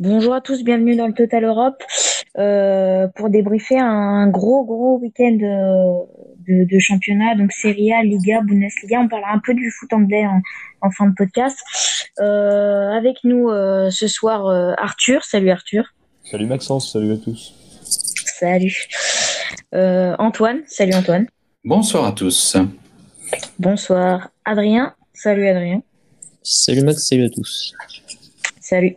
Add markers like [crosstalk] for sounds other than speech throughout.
Bonjour à tous, bienvenue dans le Total Europe euh, pour débriefer un gros gros week-end euh, de, championnat, donc Serie A, Liga, Bundesliga. On parlera un peu du foot anglais en, fin de podcast. Euh, avec nous ce soir Arthur. Salut Arthur. Salut Maxence, salut à tous. Salut. Antoine, salut Antoine. Bonsoir à tous. Bonsoir Adrien. Salut Adrien. Salut Max, salut à tous. Salut.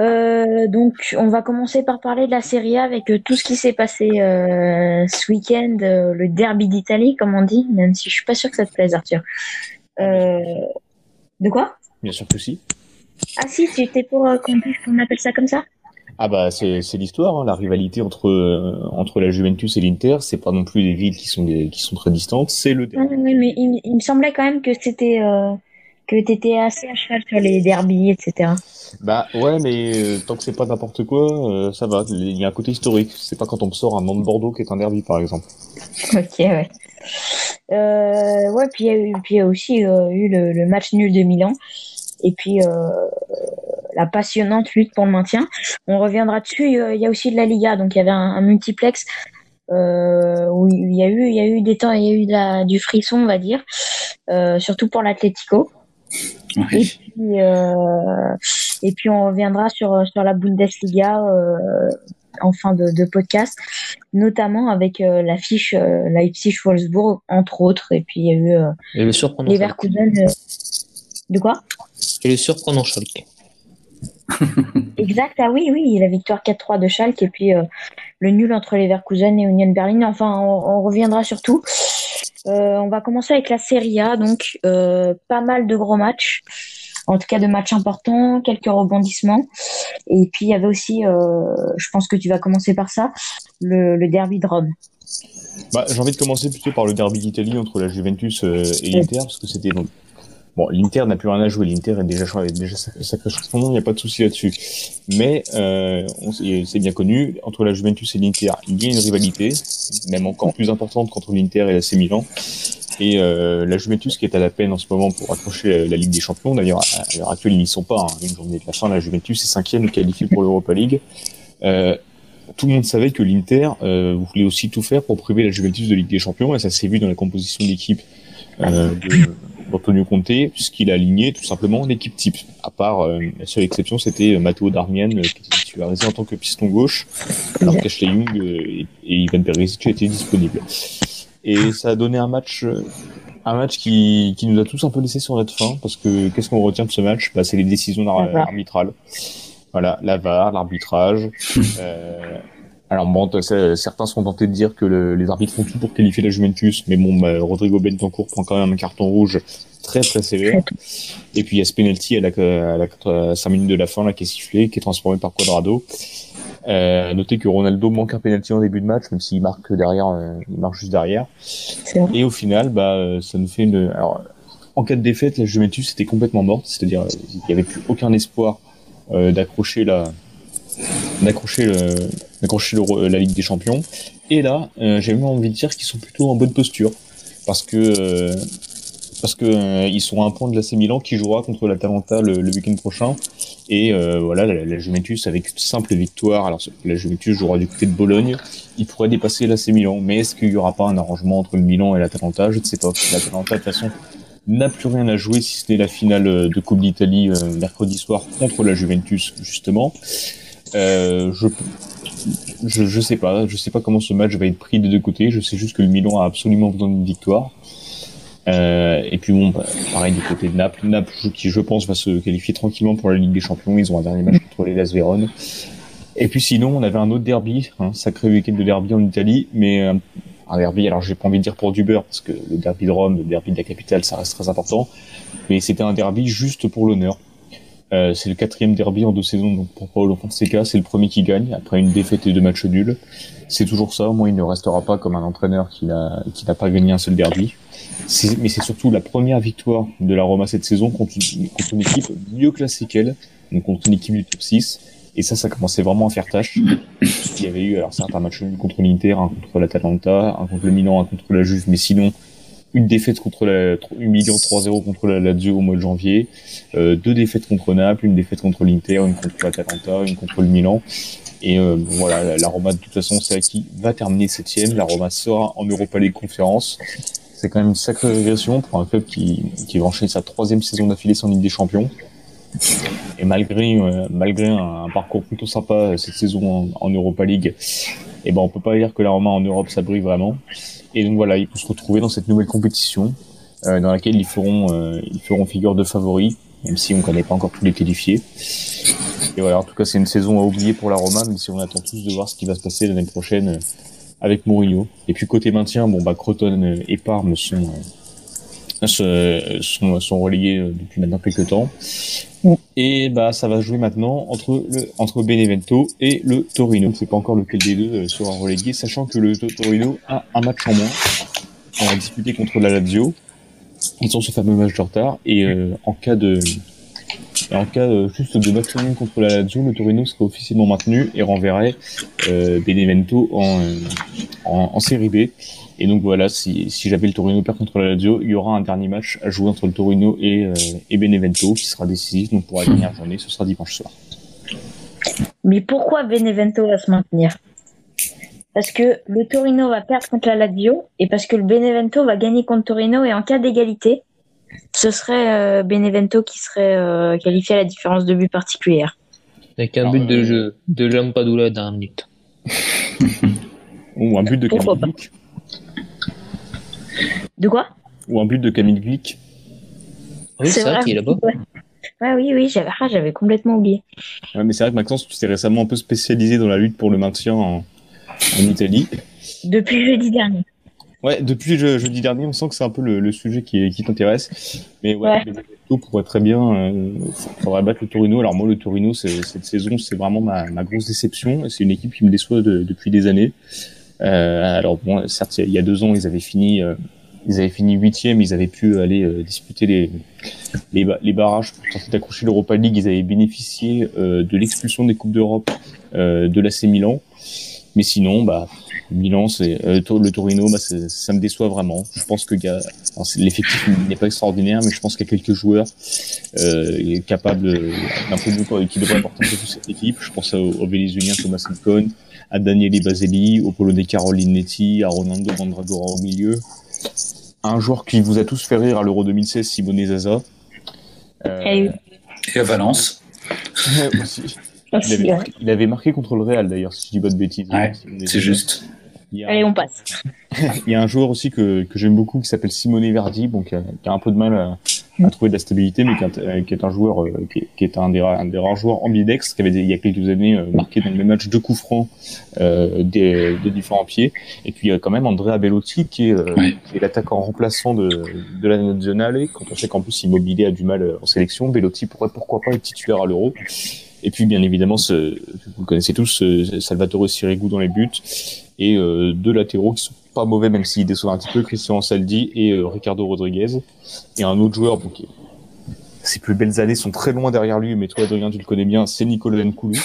Euh, donc, on va commencer par parler de la Serie A avec euh, tout ce qui s'est passé euh, ce week-end, le derby d'Italie, comme on dit, même si je suis pas sûr que ça te plaise, Arthur. de quoi? Bien sûr que si. Ah si, tu étais pour qu'on appelle ça comme ça? Ah bah c'est l'histoire, hein. la rivalité entre entre la Juventus et l'Inter, c'est pas non plus des villes qui sont qui sont très distantes, c'est le derby. oui, mais il, me semblait quand même que c'était que tu étais assez à cheval sur les derbies, etc. Bah ouais, mais euh, tant que c'est pas n'importe quoi, euh, ça va. Il y a un côté historique. C'est pas quand on me sort un nom de Bordeaux qui est un derby, par exemple. [laughs] Ok, ouais. Euh, ouais, puis il y a aussi eu le, match nul de Milan, et puis la passionnante lutte pour le maintien. On reviendra dessus. Il y a aussi de la Liga, donc il y avait un, multiplex où il y a eu, il y a eu des temps, il y a eu de la, du frisson, on va dire, surtout pour l'Atlético. Et, puis, euh, et puis on reviendra sur, sur la Bundesliga euh, en fin de, de, podcast, notamment avec euh, l'affiche Leipzig-Wolfsburg, entre autres. Et puis il y a eu et le surprenant Leverkusen. de quoi? Et le surprenant Schalke. [laughs] [laughs] exact, ah oui, oui, la victoire 4-3 de Schalke et puis le nul entre Leverkusen et Union Berlin. Enfin, on, on reviendra sur tout. Euh, on va commencer avec la Serie A, donc euh, pas mal de gros matchs, en tout cas de matchs importants, quelques rebondissements. Et puis il y avait aussi, euh, je pense que tu vas commencer par ça, le, derby de Rome. Bah, j'ai envie de commencer plutôt par le derby d'Italie entre la Juventus et l'Inter, parce que c'était donc Bon, l'Inter n'a plus rien à jouer. L'Inter est déjà, déjà sacré champion, il n'y a pas de souci là-dessus. Mais euh, c'est bien connu, entre la Juventus et l'Inter, il y a une rivalité, même encore plus importante qu'entre l'Inter et l'AC Milan. Et euh, la Juventus qui est à la peine en ce moment pour accrocher la Ligue des Champions. D'ailleurs, à l'heure actuelle, ils n'y sont pas. Hein. Une journée de la fin, la Juventus est cinquième qualifiée pour l'Europa League. Euh, tout le monde savait que l'Inter euh, voulait aussi tout faire pour priver la Juventus de Ligue des Champions, et ça s'est vu dans la composition de l'équipe euh, Antonio Conte, puisqu'il a aligné tout simplement l'équipe type. À part euh, la seule exception, c'était euh, Matteo Darmian euh, qui était titularisé en tant que piston gauche, alors qu'Ashley Young et, Ivan Perisic étaient disponibles. Et ça a donné un match, un match qui, qui nous a tous un peu laissé sur notre faim, parce que qu'est-ce qu'on retient de ce match? Bah, C'est les décisions arbitrales. Voilà, la VAR, l'arbitrage. [laughs] euh, alors bon, certains sont tentés de dire que les arbitres font tout pour qualifier la Juventus, mais bon, bah, Rodrigo Bentancourt prend quand même un carton rouge très très sévère. Et puis il y a ce penalty à la, 5 minutes de la fin là, qui est sifflé, qui est transformé par Quadrado. Euh, notez que Ronaldo manque un penalty en début de match, même s'il marque derrière, euh, il marque juste derrière. Et au final, bah, euh, ça nous fait une. Alors, en cas de défaite, la Juventus était complètement morte, c'est-à-dire il n'y avait plus aucun espoir euh, d'accrocher la d'accrocher d'accrocher la Ligue des Champions. Et là, euh, j'ai même envie de dire qu'ils sont plutôt en bonne posture parce que euh, parce que euh, ils sont à un point de l'AC Milan qui jouera contre l'Atalanta le, le week-end prochain. Et voilà, la, Juventus avec une simple victoire, alors la Juventus jouera du côté de Bologne, il pourrait dépasser l'AC Milan. Mais est-ce qu'il y aura pas un arrangement entre le Milan et l'Atalanta? Je ne sais pas. L'Atalanta de toute façon n'a plus rien à jouer si c'était la finale de Coupe d'Italie mercredi soir contre la Juventus justement. Euh, je, je, je sais pas, je sais pas comment ce match va être pris des deux côtés. Je sais juste que le Milan a absolument besoin d'une victoire. Euh, et puis bon, bah, pareil du côté de Naples, Naples qui je pense va se qualifier tranquillement pour la Ligue des Champions. Ils ont un dernier match [laughs] contre les Las Vérone. Et puis sinon, on avait un autre derby, hein, sacré week-end de derby en Italie, mais euh, un derby. Alors j'ai pas envie de dire pour du beurre parce que le derby de Rome, le derby de la capitale, ça reste très important. Mais c'était un derby juste pour l'honneur. Euh, c'est le quatrième derby en deux saisons donc pour Paolo Fonseca. C'est le premier qui gagne après une défaite et deux matchs nuls. C'est toujours ça. Moi, il ne restera pas comme un entraîneur qui n'a pas gagné un seul derby. Mais c'est surtout la première victoire de la Roma cette saison contre, contre une équipe mieux classée qu'elle, donc contre une équipe du top 6. Et ça, ça commençait vraiment à faire tâche. Il y avait eu alors certains matchs contre l'Inter, un contre l'Atalanta, un contre le Milan, un contre la Juve, mais sinon une défaite contre la humiliant 3-0 contre la Lazio au mois de janvier, euh, deux défaites contre Naples, une défaite contre l'Inter, une contre l'Atalanta, une contre le Milan. Et euh, voilà, la Roma de toute façon c'est acquis, va terminer septième. La Roma sera en Europa League Conférence. C'est quand même une sacrée régression pour un club qui, qui va enchaîner sa troisième saison d'affilée sans Ligue des Champions. Et malgré euh, malgré un, parcours plutôt sympa euh, cette saison en, Europa League, et eh ben on peut pas dire que la Roma en Europe ça vraiment. Et donc voilà, ils vont se retrouver dans cette nouvelle compétition euh, dans laquelle ils feront ils feront figure de favoris, même si on connaît pas encore tous les qualifiés. Et voilà, en tout cas c'est une saison à oublier pour la Roma, même si on attend tous de voir ce qui va se passer l'année prochaine avec Mourinho. Et puis côté maintien, bon bah Croton et Parme sont sont, sont relayés depuis maintenant quelques temps. Et bah ça va jouer maintenant entre le entre Benevento et le Torino. C'est pas encore lequel des deux euh, sera relégué, sachant que le Torino a un match en moins. On va disputer contre la Lazio. Ils ont ce fameux match de retard et euh, en cas de en cas euh, juste de moins contre la Lazio, le Torino serait officiellement maintenu et renverrait Benevento en, en, en série B. Et donc voilà, si, si j'avais le Torino perd contre la Lazio, il y aura un dernier match à jouer entre le Torino et, euh, et Benevento qui sera décisif. Donc pour la dernière journée, ce sera dimanche soir. Mais pourquoi Benevento va se maintenir? Parce que le Torino va perdre contre la Lazio et parce que le Benevento va gagner contre Torino et en cas d'égalité, ce serait euh, Benevento qui serait euh, qualifié à la différence de but particulière. Avec un but de jeu de Lampadula d'un minute. Ou un but de Pourquoi de quoi? Ou un but de Camille Glick. Oui, c'est vrai, qu'il est là-bas. Ouais. oui, oui, j'avais, ah, j'avais complètement oublié. Ouais, mais c'est vrai que Maxence, tu t'es récemment un peu spécialisé dans la lutte pour le maintien en, Italie. Depuis jeudi dernier. Ouais, depuis jeudi dernier, on sent que c'est un peu le, sujet qui, qui t'intéresse. Mais ouais, ouais. pourrait très bien, euh, faudrait battre le Torino. Alors moi, le Torino, cette saison, c'est vraiment ma, ma, grosse déception. C'est une équipe qui me déçoit depuis des années. Euh, alors bon, certes, il y a deux ans, ils avaient fini, euh, ils avaient fini huitième, ils avaient pu aller euh, disputer les, les, les, barrages pour tenter d'accrocher l'Europa League. Ils avaient bénéficié de l'expulsion des coupes d'Europe de l'AC Milan. Mais sinon, bah, Milan, c'est le Torino, bah, ça me déçoit vraiment. Je pense que l'effectif n'est pas extraordinaire, mais je pense qu'il y a quelques joueurs euh, capables d'un peu mieux qui devraient apporter un peu cette équipe. Je pense au, au Vénézuélien Thomas Incon, à Daniele Baseli, au Polonais Caroline Netti, à Ronaldo Mandragora au milieu. Un joueur qui vous a tous fait rire à l'Euro 2016, Simone Zaza. Euh, et à Valence. Il avait, marqué, contre le Real d'ailleurs, si je dis pas de bêtises. c'est juste. Allez, on passe. [laughs] il y a un joueur aussi que, que j'aime beaucoup qui s'appelle Simone Verdi, bon, qui, a, un peu de mal à, à trouver de la stabilité, mais qui, est un joueur euh, qui, est un des, un des rares joueurs ambidextres qui avait il y a quelques années euh, marqué dans le match deux coups francs euh, des, de différents pieds. Et puis il y a quand même Andrea Bellotti qui est, euh, qui est l'attaquant remplaçant de, de la nationale. Quand on sait qu'en plus Immobilier a du mal en sélection, Bellotti pourrait pourquoi pas être titulaire à l'Euro. Et puis bien évidemment, ce, vous connaissez tous, Salvatore Sirigu dans les buts et euh, deux latéraux qui sont pas mauvais même s'ils déçoivent un petit peu, Christian Saldi et euh, Ricardo Rodriguez. Et un autre joueur, bon, qui, ses plus belles années sont très loin derrière lui, mais toi Adrien tu le connais bien, c'est Nicolas Nkoulou. [laughs]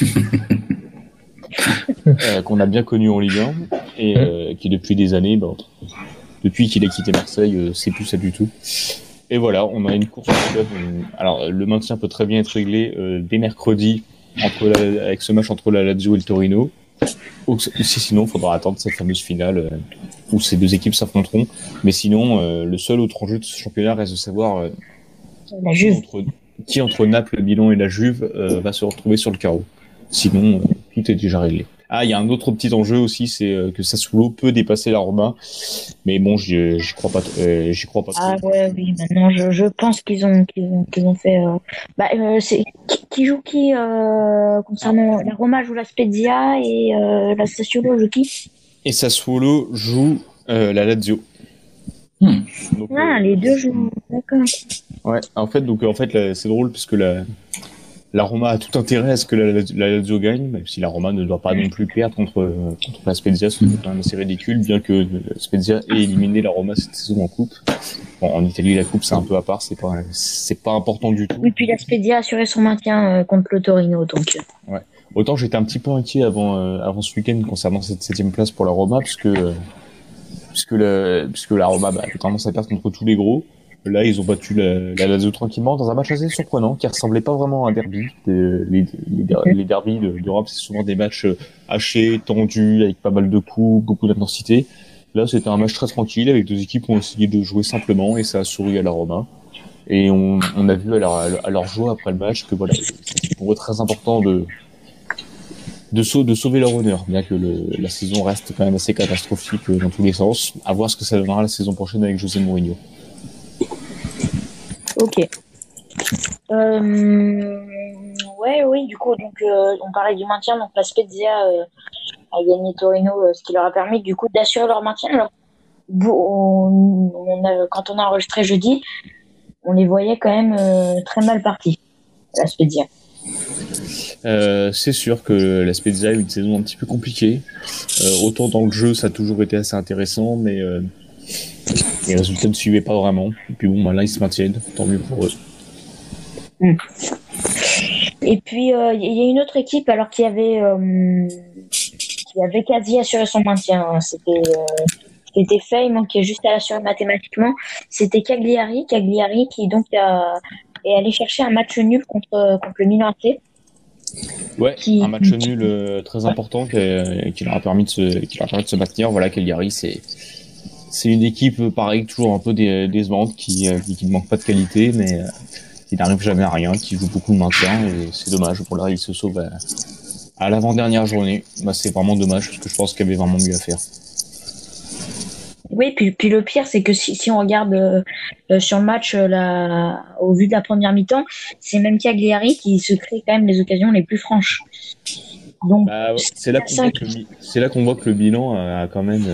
euh, qu'on a bien connu en Ligue 1 et euh, qui depuis des années, bah, depuis qu'il a quitté Marseille, euh, c'est plus ça du tout. Et voilà, on a une course au club. Alors le maintien peut très bien être réglé dès mercredi entre avec ce match entre la Lazio et le Torino. Ou sinon, il faudra attendre cette fameuse finale euh, où ces deux équipes s'affronteront. Mais sinon, euh, le seul autre enjeu de ce championnat reste de savoir euh, la Juve. Entre, qui entre Naples, Milan et la Juve va se retrouver sur le carreau. Sinon, tout est déjà réglé. Ah, il y a un autre petit enjeu aussi, c'est euh, que Sassuolo peut dépasser la Roma, mais bon, j'y crois pas, euh, j'y crois pas. Ah ouais, oui, maintenant je, je pense qu'ils ont qu'ils ont, qu'ils ont fait. Euh... Bah, euh, c'est qui, joue qui euh, concernant la Roma joue la Spezia et la Sassuolo joue qui? Et Sassuolo joue la Lazio. Hmm. Donc, ah, les deux jouent, d'accord. Ouais, en fait, donc en fait, c'est drôle parce que la la Roma a tout intérêt à ce que la, Lazio gagne, même si la Roma ne doit pas non plus perdre contre, contre la Spezia, c'est assez ridicule, bien que la Spezia ait éliminé la Roma cette saison en coupe. Bon, en Italie, la coupe c'est un peu à part, c'est pas c'est pas important du tout. Oui, puis la Spezia a assuré son maintien euh, contre le Torino, donc. Ouais. autant j'étais un petit peu inquiet avant, avant ce week-end concernant cette septième place pour la Roma, puisque, puisque la Roma bah, a tendance à perdre contre tous les gros. Là, ils ont battu la, la Lazio tranquillement dans un match assez surprenant qui ressemblait pas vraiment à un derby. Les, les, derbys d'Europe, c'est souvent des matchs hachés, tendus, avec pas mal de coups, beaucoup d'intensité. Là, c'était un match très tranquille avec deux équipes qui ont essayé de jouer simplement et ça a souri à la Roma. Et on, a vu à leur, à leur joie après le match que voilà, c'est pour eux très important de, de, de sauver leur honneur, bien que la saison reste quand même assez catastrophique dans tous les sens. À voir ce que ça donnera la saison prochaine avec José Mourinho. Ok. Euh, ouais, oui, du coup, donc euh, on parlait du maintien, donc la Spezia euh, a gagné Torino, ce qui leur a permis du coup d'assurer leur maintien. Alors, on, quand on a enregistré jeudi, on les voyait quand même très mal partis, la Spezia. c'est sûr que la Spezia a eu une saison un petit peu compliquée. autant dans le jeu, ça a toujours été assez intéressant, mais les résultats ne suivaient pas vraiment. Et puis bon, bah là, ils se maintiennent. Tant mieux pour eux. Hmm. Et puis, euh, il y a une autre équipe alors qui avait, euh, qui avait quasi assuré son maintien. Hein. C'était euh, fait, il manquait juste à l'assurer mathématiquement. C'était Cagliari. Cagliari qui donc a, est allé chercher un match nul contre, contre le Milan AC. Ouais, un match nul très important qui, qui, leur a permis de se, qui leur a permis de se maintenir. Voilà, Cagliari, c'est c'est une équipe, euh, pareil, toujours un peu décevante, qui, euh, qui, ne manque pas de qualité, mais euh, qui n'arrive jamais à rien, qui joue beaucoup de maintien, et c'est dommage. Pour là, il se sauve à, l'avant-dernière journée. Bah, c'est vraiment dommage, parce que je pense qu'il y avait vraiment mieux à faire. Oui, puis, puis le pire, c'est que si, si on regarde sur le match la, au vu de la première mi-temps, c'est même Cagliari qui se crée quand même les occasions les plus franches. Donc, bah, c'est là qu'on voit, que le bilan a quand même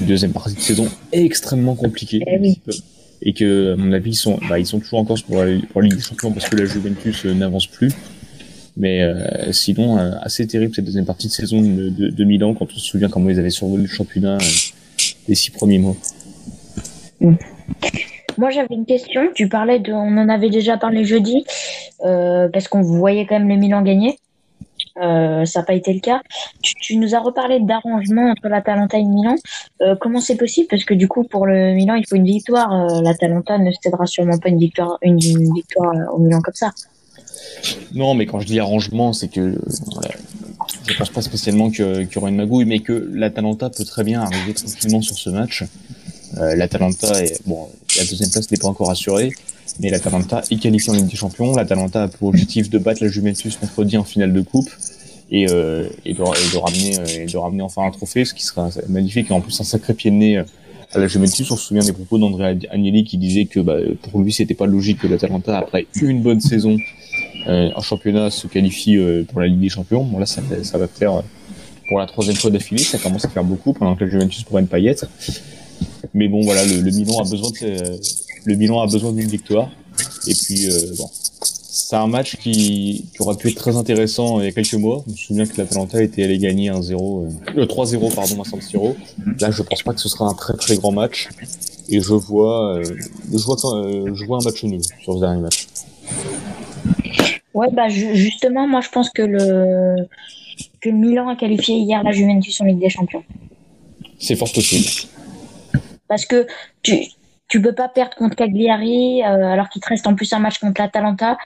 deuxième partie de saison extrêmement compliquée. Eh et que, à mon avis, ils sont, bah, ils sont toujours en course pour, pour la Ligue des Champions parce que la Juventus euh, n'avance plus. Mais euh, sinon, euh, assez terrible cette deuxième partie de saison de, de, Milan quand on se souvient comment ils avaient survolé le championnat les six premiers mois. Mm. Moi, j'avais une question. Tu parlais de, on en avait déjà parlé jeudi, parce qu'on voyait quand même le Milan gagner. Euh, ça n'a pas été le cas. Tu, nous as reparlé d'arrangement entre l'Atalanta et Milan. Euh, comment c'est possible? Parce que du coup, pour le Milan, il faut une victoire. Euh, L'Atalanta ne cédera sûrement pas une victoire, une, victoire au Milan comme ça. Non, mais quand je dis arrangement, c'est que je pense pas spécialement qu'il y aura une magouille, mais que l'Atalanta peut très bien arriver tranquillement sur ce match. L'Atalanta, est, bon, la deuxième place n'est pas encore assurée, mais l'Atalanta est qualifiée en Ligue des Champions. L'Atalanta a pour objectif de battre la Juventus mercredi en finale de coupe et, euh, de, ramener, euh, de ramener enfin un trophée, ce qui sera magnifique et en plus un sacré pied de nez euh, à la Juventus. On se souvient des propos d'André Agnelli qui disait que bah, pour lui c'était pas logique que l'Atalanta après une bonne saison euh, en championnat se qualifie pour la Ligue des Champions. Bon là ça, ça va faire pour la troisième fois d'affilée, ça commence à faire beaucoup pendant que la Juventus pourrait ne pas y être. Mais bon voilà, le, le Milan a besoin de le Milan a besoin d'une victoire. Et puis, euh, bon, c'est un match qui, qui, aurait pu être très intéressant il y a quelques mois. Je me souviens que l'Atalanta était allé gagner 1-0, euh, 3-0 pardon à San Siro. Là, je pense pas que ce sera un très très grand match. Et je vois, euh, je vois, euh, je vois un match nul sur ce dernier match. Ouais, bah justement, moi je pense que le que Milan a qualifié hier la Juventus en Ligue des Champions. C'est fort possible. Parce que tu, tu peux pas perdre contre Cagliari euh, alors qu'il te reste en plus un match contre l'Atalanta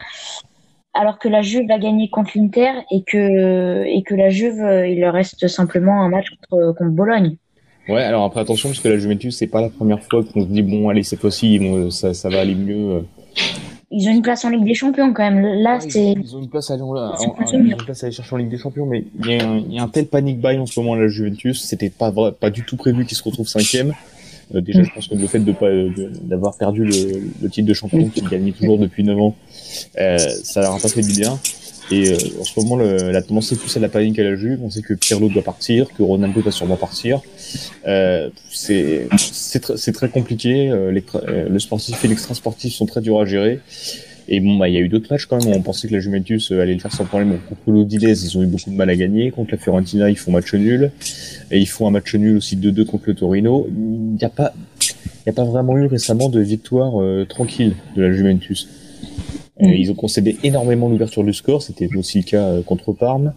alors que la Juve va gagner contre l'Inter et que et que la Juve euh, il leur reste simplement un match contre, contre Bologne. Ouais, alors après attention parce que la Juventus c'est pas la première fois qu'on se dit bon allez cette fois-ci ça, ça va aller mieux. Euh. Ils ont une place en Ligue des Champions quand même. Là, c'est. Ils ont une place à, aller, une place à aller chercher en Ligue des Champions, mais il y, a un, il y a un tel panic buy en ce moment à la Juventus. C'était pas pas du tout prévu qu'ils se retrouvent cinquième. Euh, déjà, je pense que le fait de pas d'avoir perdu le, le, titre de champion qu'ils gagnent toujours depuis 9 ans, euh, ça leur a pas fait du bien. Et euh, en ce moment, le, la tendance est plus à la panique à la Juve. On sait que Pirlo doit partir, que Ronaldo va sûrement partir. Euh, c'est très compliqué. Euh, le sportif et l'extra sportif sont très durs à gérer. Et bon, bah, il y a eu d'autres matchs quand même où on pensait que la Juventus euh, allait le faire sans problème. Contre l'Odilès, ils ont eu beaucoup de mal à gagner. Contre la Fiorentina, ils font match nul. Et ils font un match nul aussi 2-2 contre le Torino. Il n'y a pas, il y a pas vraiment eu récemment de victoire euh, tranquille de la Juventus. Mm. ils ont concédé énormément l'ouverture du score, c'était aussi le cas contre Parme.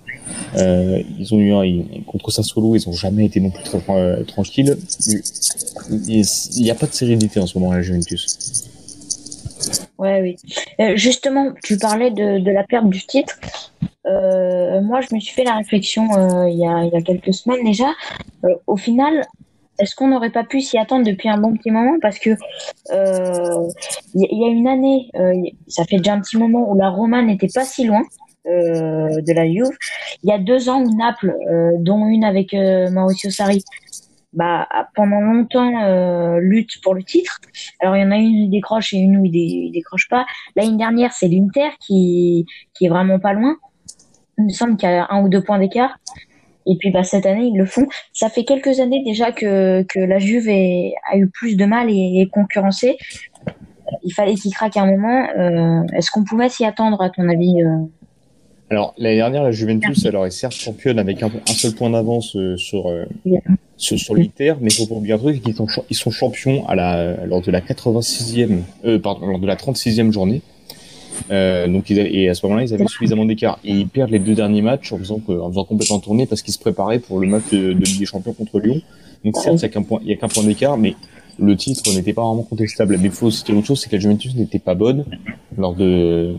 ils ont eu un, contre Sassuolo, ils ont jamais été non plus très tranquilles. Il n'y a pas de sérénité en ce moment à la Juventus. Ouais, oui. justement, tu parlais de, de, la perte du titre. moi, je me suis fait la réflexion il, y a, il y a quelques semaines déjà. au final, est-ce qu'on n'aurait pas pu s'y attendre depuis un bon petit moment? Parce que euh, il y, a une année, euh, ça fait déjà un petit moment où la Roma n'était pas si loin euh, de la Juve. Il y a deux ans où Naples, dont une avec Mauricio Sarri, bah, pendant longtemps lutte pour le titre. Alors il y en a une qui décroche et une où il, décroche pas. L'année dernière, c'est l'Inter qui qui est vraiment pas loin. Il me semble qu'il y a un ou deux points d'écart. Et puis bah, cette année, ils le font. Ça fait quelques années déjà que, que la Juve a eu plus de mal et est concurrencée. Il fallait qu'il craque un moment. Euh, est-ce qu'on pouvait s'y attendre, à ton avis euh Alors, l'année dernière, la Juventus alors, est certes championne avec un, seul point d'avance euh, sur l'Inter, mais il faut pas oublier un truc, qu'ils sont, ils sont champions à la, lors de la 86e, pardon, lors de la 36e journée. Euh, donc ils et à ce moment-là, ils avaient suffisamment d'écart. Et ils perdent les deux derniers matchs en faisant, en faisant complètement tourner parce qu'ils se préparaient pour le match de, Ligue des Champions contre Lyon. Donc certes, il n'y a qu'un point, il d'écart, mais le titre n'était pas vraiment contestable. Mais faut c'était autre chose, c'est que la Juventus n'était pas bonne lors de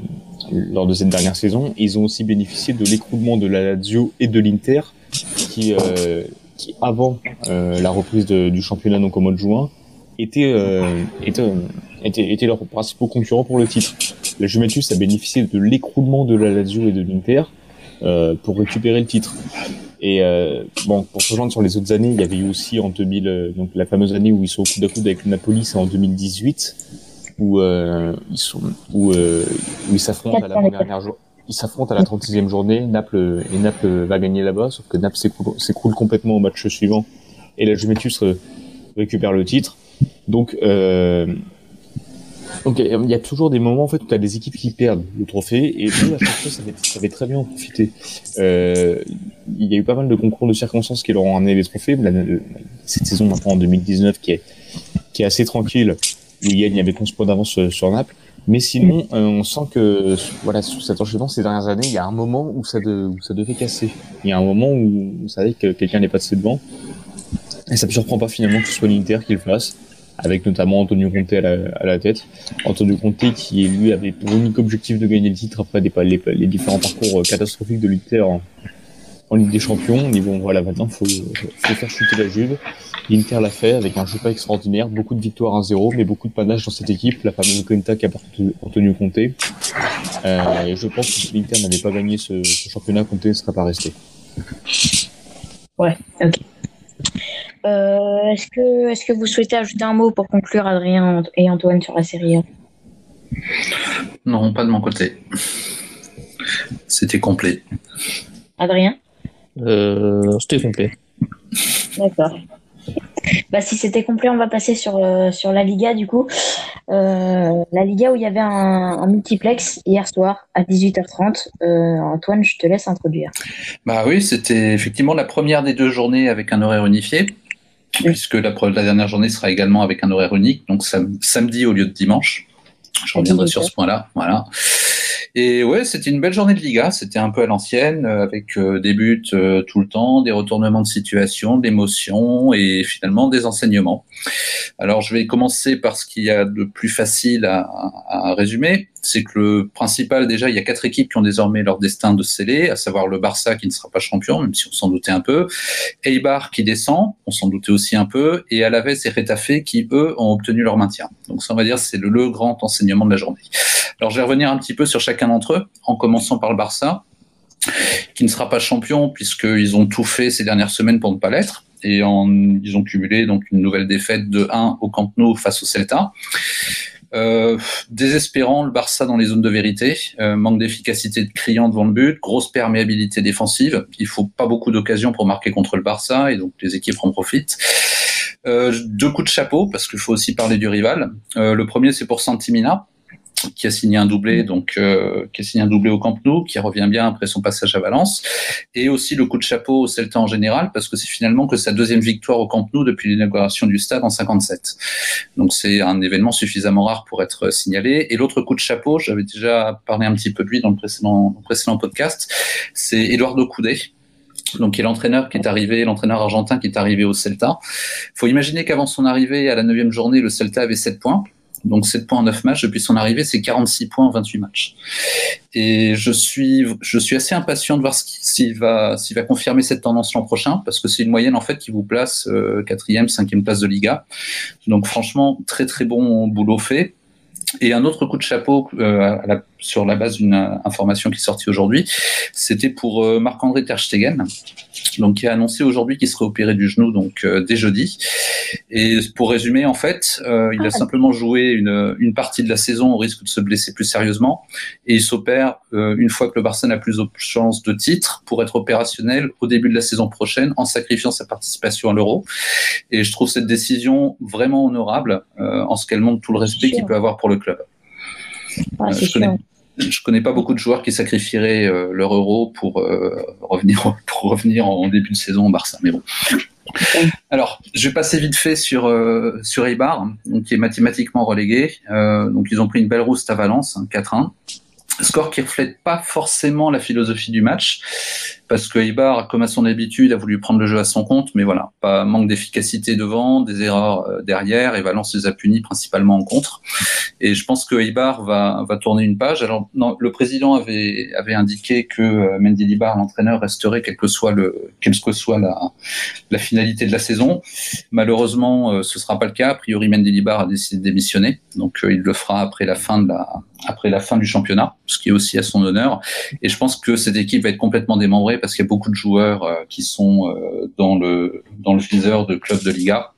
lors de cette dernière saison. ils ont aussi bénéficié de l'écroulement de la Lazio et de l'Inter, qui euh, qui avant euh, la reprise du championnat donc au mois de juin étaient euh, étaient, étaient, étaient leurs principaux concurrents pour le titre la Juventus a bénéficié de l'écroulement de la Lazio et de l'Inter euh, pour récupérer le titre. Et euh, bon, pour se rejoindre sur les autres années, il y avait eu aussi en 2000, euh, donc la fameuse année où ils sont au coude à coude avec le Napoli, c'est en 2018, où euh, ils sont, où, euh, où ils s'affrontent à la dernière journée. Ils s'affrontent à la 36e journée. Naples et Naples va gagner là-bas, sauf que Naples s'écroule complètement au match suivant et la Juventus récupère le titre. Donc euh, donc il y a toujours des moments en fait où tu as des équipes qui perdent le trophée et eux à chaque fois ça avait, ça avait très bien en profiter. Euh, il y a eu pas mal de concours de circonstances qui leur ont amené les trophées. cette saison maintenant en 2019 qui est qui est assez tranquille où il y avait 11 points d'avance euh, sur Naples. Mais sinon, euh, on sent que voilà, sous cet enchaînement ces dernières années, il y a un moment où ça, de, où ça devait casser. Il y a un moment où vous savez que quelqu'un n'est passé devant. Et ça me surprend pas finalement que ce soit l'Inter qui le fasse avec notamment Antonio Conte à la, à la, tête. Antonio Conte qui lui avait pour unique objectif de gagner le titre après des, les, les différents parcours euh, catastrophiques de l'Inter en, en, Ligue des Champions. Mais bon voilà maintenant faut, faut faire chuter la Juve. L'Inter l'a fait avec un jeu pas extraordinaire, beaucoup de victoires 1-0, mais beaucoup de panache dans cette équipe, la fameuse Quinta qui apporte Antonio Conte. Euh, et je pense que si l'Inter n'avait pas gagné ce, ce championnat, Conte ne serait pas resté. Ouais, ok. Euh, est-ce que, est que vous souhaitez ajouter un mot pour conclure, Adrien et Antoine, sur la série Non, pas de mon côté. C'était complet. Adrien? Euh, C'était complet. D'accord. Bah, si c'était complet, on va passer sur, euh, sur la Liga du coup. la Liga où il y avait un, multiplex hier soir à 18h30. Antoine, je te laisse introduire. Bah oui, c'était effectivement la première des deux journées avec un horaire unifié puisque la, la, dernière journée sera également avec un horaire unique, donc samedi au lieu de dimanche. Je reviendrai sur ce point-là. Voilà. Et ouais, c'était une belle journée de Liga. C'était un peu à l'ancienne, euh, avec euh, des buts euh, tout le temps, des retournements de situation, d'émotions et finalement des enseignements. Alors, je vais commencer par ce qu'il y a de plus facile à, à résumer. C'est que le principal, déjà, il y a quatre équipes qui ont désormais leur destin de sceller, à savoir le Barça qui ne sera pas champion, même si on s'en doutait un peu, Eibar qui descend, on s'en doutait aussi un peu, et Alaves et Retafe qui, eux, ont obtenu leur maintien. Donc ça, on va dire, c'est le, le grand enseignement de la journée. Alors, je vais revenir un petit peu sur chacun d'entre eux, en commençant par le Barça, qui ne sera pas champion puisqu'ils ont tout fait ces dernières semaines pour ne pas l'être. Et en, ils ont cumulé donc une nouvelle défaite de 1 au Camp Nou face au Celta. Euh, désespérant le Barça dans les zones de vérité, euh, manque d'efficacité de client devant le but, grosse perméabilité défensive. Il faut pas beaucoup d'occasions pour marquer contre le Barça et donc les équipes en profitent. Euh, deux coups de chapeau parce qu'il faut aussi parler du rival. Euh, le premier c'est pour Santimina qui a signé un doublé, donc euh, qui a signé un doublé au Camp Nou, qui revient bien après son passage à Valence, et aussi le coup de chapeau au Celta en général, parce que c'est finalement que sa deuxième victoire au Camp Nou depuis l'inauguration du stade en 57. Donc c'est un événement suffisamment rare pour être signalé. Et l'autre coup de chapeau, j'avais déjà parlé un petit peu de lui dans le précédent, précédent podcast, c'est Eduardo Coudé, donc qui est l'entraîneur qui est arrivé, l'entraîneur argentin qui est arrivé au Celta. Il faut imaginer qu'avant son arrivée à la neuvième journée, le Celta avait 7 points. Donc 7 points en 9 matchs. Depuis son arrivée, c'est 46 points en 28 matchs. Et je suis, je suis assez impatient de voir s'il va, va confirmer cette tendance l'an prochain, parce que c'est une moyenne en fait qui vous place euh, quatrième, cinquième place de Liga. Donc franchement, très très bon boulot fait. Et un autre coup de chapeau euh, sur la base d'une information qui est sortie aujourd'hui, c'était pour euh, Marc-André Terstegen, donc qui a annoncé aujourd'hui qu'il serait opéré du genou donc euh, dès jeudi. Et pour résumer, en fait, il a ah. simplement joué une, une, partie de la saison au risque de se blesser plus sérieusement, et il s'opère une fois que le Barça n'a plus de chance de titre pour être opérationnel au début de la saison prochaine en sacrifiant sa participation à l'Euro. Et je trouve cette décision vraiment honorable en ce qu'elle montre tout le respect qu'il peut avoir pour le club. Ah, je, connais, je connais pas beaucoup de joueurs qui sacrifieraient euh, leur euro pour euh, revenir pour revenir en début de saison au Barça. Mais bon. Alors, je vais passer vite fait sur euh, sur Eibar, donc, qui est mathématiquement relégué. donc, ils ont pris une belle rousse à Valence, 4-1. Score qui reflète pas forcément la philosophie du match, parce que Ibar, comme à son habitude, a voulu prendre le jeu à son compte, mais voilà, pas manque d'efficacité devant, des erreurs euh, derrière, et Valence les a punis principalement en contre. Et je pense que Ibar va, va tourner une page. Alors, non, le président avait, avait indiqué que euh, Mendy Libar, l'entraîneur, resterait quel que soit le, quelle que soit la, la finalité de la saison. Malheureusement, euh, ce sera pas le cas. A priori, Mendy Libar a décidé de démissionner, donc il le fera après la fin de la, après la fin du championnat, ce qui est aussi à son honneur. Et je pense que cette équipe va être complètement démembrée parce qu'il y a beaucoup de joueurs euh, qui sont euh, dans le dans le viseur de clubs de Liga.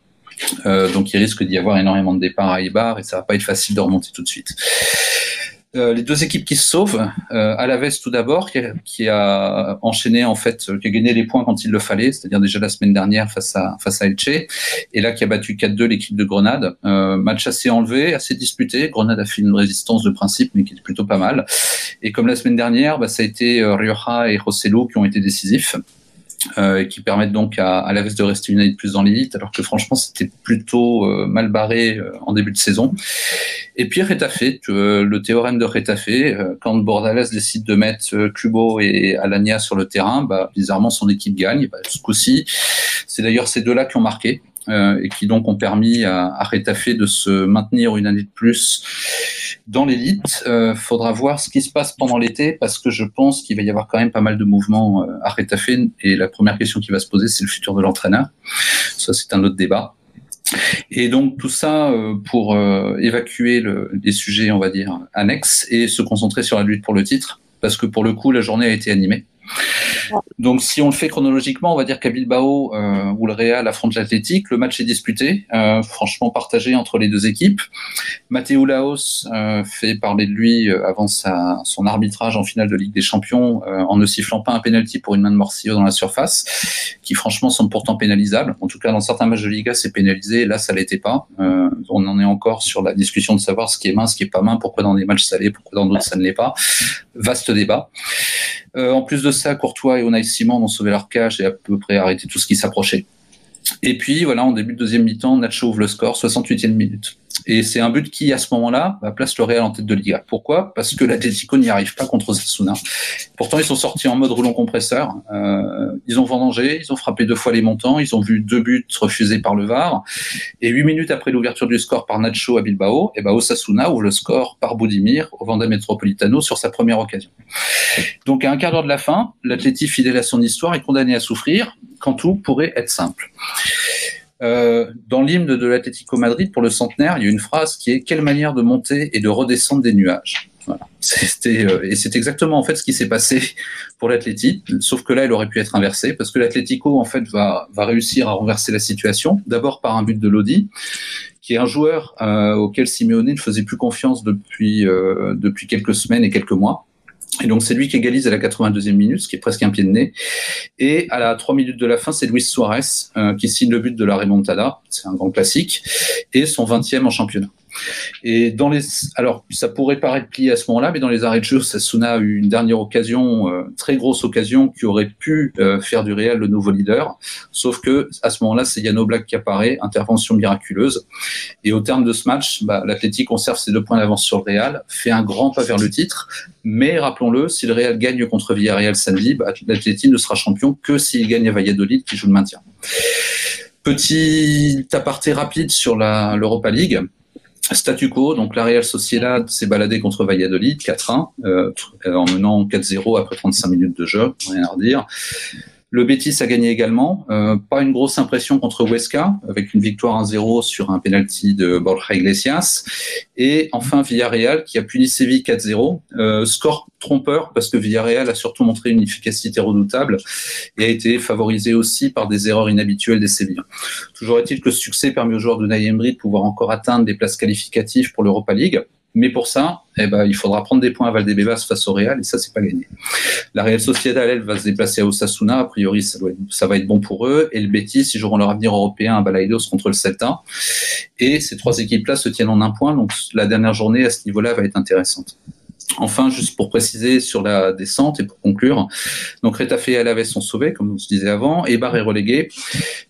Euh, donc il risque d'y avoir énormément de départs à Ibar et ça va pas être facile de remonter tout de suite. Euh, les deux équipes qui se sauvent, euh, Alaves tout d'abord, qui, qui, a enchaîné en fait, qui a gagné les points quand il le fallait, c'est-à-dire déjà la semaine dernière face à face à Elche, et là qui a battu 4-2 l'équipe de Grenade. Euh, match assez enlevé, assez disputé. Grenade a fait une résistance de principe, mais qui est plutôt pas mal. Et comme la semaine dernière, bah, ça a été euh, Rioja et Rosselló qui ont été décisifs euh, qui permettent donc à, à l'Aves de rester une année de plus dans l'élite, alors que franchement c'était plutôt euh, mal barré euh, en début de saison. Et puis Retafe, euh, le théorème de Retafe, quand Bordalès décide de mettre Kubo et Alania sur le terrain, bah, bizarrement son équipe gagne. Bah, ce coup-ci, c'est d'ailleurs ces deux-là qui ont marqué. Euh, et qui donc ont permis à, à de se maintenir une année de plus dans l'élite. Euh, faudra voir ce qui se passe pendant l'été parce que je pense qu'il va y avoir quand même pas mal de mouvements euh, à Retafe et la première question qui va se poser c'est le futur de l'entraîneur. Ça c'est un autre débat. Et donc tout ça euh, pour évacuer le, les sujets, on va dire, annexes et se concentrer sur la lutte pour le titre, parce que pour le coup, la journée a été animée. Donc, si on le fait chronologiquement, on va dire qu'à Bilbao, euh, où le Real affronte l'Athletic, le match est disputé, euh, franchement partagé entre les deux équipes. Matteo Laos euh, fait parler de lui euh, avant sa, son arbitrage en finale de Ligue des Champions euh, en ne sifflant pas un penalty pour une main de Morcillo dans la surface, qui franchement sont pourtant pénalisables. En tout cas, dans certains matchs de Liga, c'est pénalisé. Là, ça l'était pas. Euh, on en est encore sur la discussion de savoir ce qui est main, ce qui est pas main, pourquoi dans des matchs ça l'est, pourquoi dans d'autres ça ne l'est pas. Vaste débat. En plus de ça, Courtois et Unai Simon ont sauvé leur cache et à peu près arrêté tout ce qui s'approchait. Et puis voilà, en début de deuxième mi-temps, Nacho ouvre le score, 68e minute. Et c'est un but qui, à ce moment-là, bah, place le Real en tête de Liga. Pourquoi? Parce que l'Atlético n'y arrive pas contre Sasuna. Pourtant, ils sont sortis en mode roulant compresseur. Euh, ils ont vendangé, ils ont frappé deux fois les montants, ils ont vu deux buts refusés par le VAR. Et huit minutes après l'ouverture du score par Nacho à Bilbao, et bah, Osasuna ouvre le score par Boudimir au Vanda Metropolitano sur sa première occasion. Donc, à un quart d'heure de la fin, l'Atlético, fidèle à son histoire, est condamné à souffrir quand tout pourrait être simple. Euh, dans l'hymne de l'Atlético Madrid pour le centenaire, il y a une phrase qui est quelle manière de monter et de redescendre des nuages. Voilà. C'était euh, et c'est exactement en fait ce qui s'est passé [laughs] pour l'Atlético, sauf que là, elle aurait pu être inversée parce que l'Atlético en fait va va réussir à renverser la situation, d'abord par un but de Lodi, qui est un joueur euh, auquel Simeone ne faisait plus confiance depuis euh, depuis quelques semaines et quelques mois. Et donc c'est lui qui égalise à la 82e minute, ce qui est presque un pied de nez. Et à la 3 minutes de la fin, c'est Luis Suarez euh, qui signe le but de la remontada, c'est un grand classique, et son 20e en championnat. Et dans les, alors ça pourrait paraître plié à ce moment-là, mais dans les arrêts de jeu, Sasuna a eu une dernière occasion, euh, très grosse occasion, qui aurait pu euh, faire du Real le nouveau leader. Sauf que à ce moment-là, c'est Yano Black qui apparaît, intervention miraculeuse. Et au terme de ce match, bah, l'Athletic conserve ses deux points d'avance sur le Real, fait un grand pas vers le titre. Mais rappelons-le, si le Real gagne contre Villarreal samedi, bah, l'Athletic ne sera champion que s'il gagne à Valladolid qui joue le maintien. Petit aparté rapide sur l'Europa League. Statu quo, donc la Real Sociedad s'est baladée contre Valladolid 4-1 euh, en menant 4-0 après 35 minutes de jeu, rien à redire. Le Betis a gagné également, euh, pas une grosse impression contre Huesca, avec une victoire 1-0 sur un penalty de Borja Iglesias. Et enfin Villarreal qui a puni Séville 4-0. Euh, score trompeur parce que Villarreal a surtout montré une efficacité redoutable et a été favorisé aussi par des erreurs inhabituelles des Sévillans. Toujours est-il que ce succès permet aux joueurs de Embry de pouvoir encore atteindre des places qualificatives pour l'Europa League. Mais pour ça, eh ben, il faudra prendre des points à Valdebebas face au Real, et ça, c'est pas gagné. La Real Sociedad, elle, va se déplacer à Osasuna. A priori, ça, doit être, ça va être bon pour eux. Et le Betis, ils joueront leur avenir européen à Balaidos contre le Celta. Et ces trois équipes-là se tiennent en un point. Donc, la dernière journée, à ce niveau-là, va être intéressante. Enfin, juste pour préciser sur la descente et pour conclure, donc Retafe et Alaves sont sauvés, comme on se disait avant, et Bar est relégué.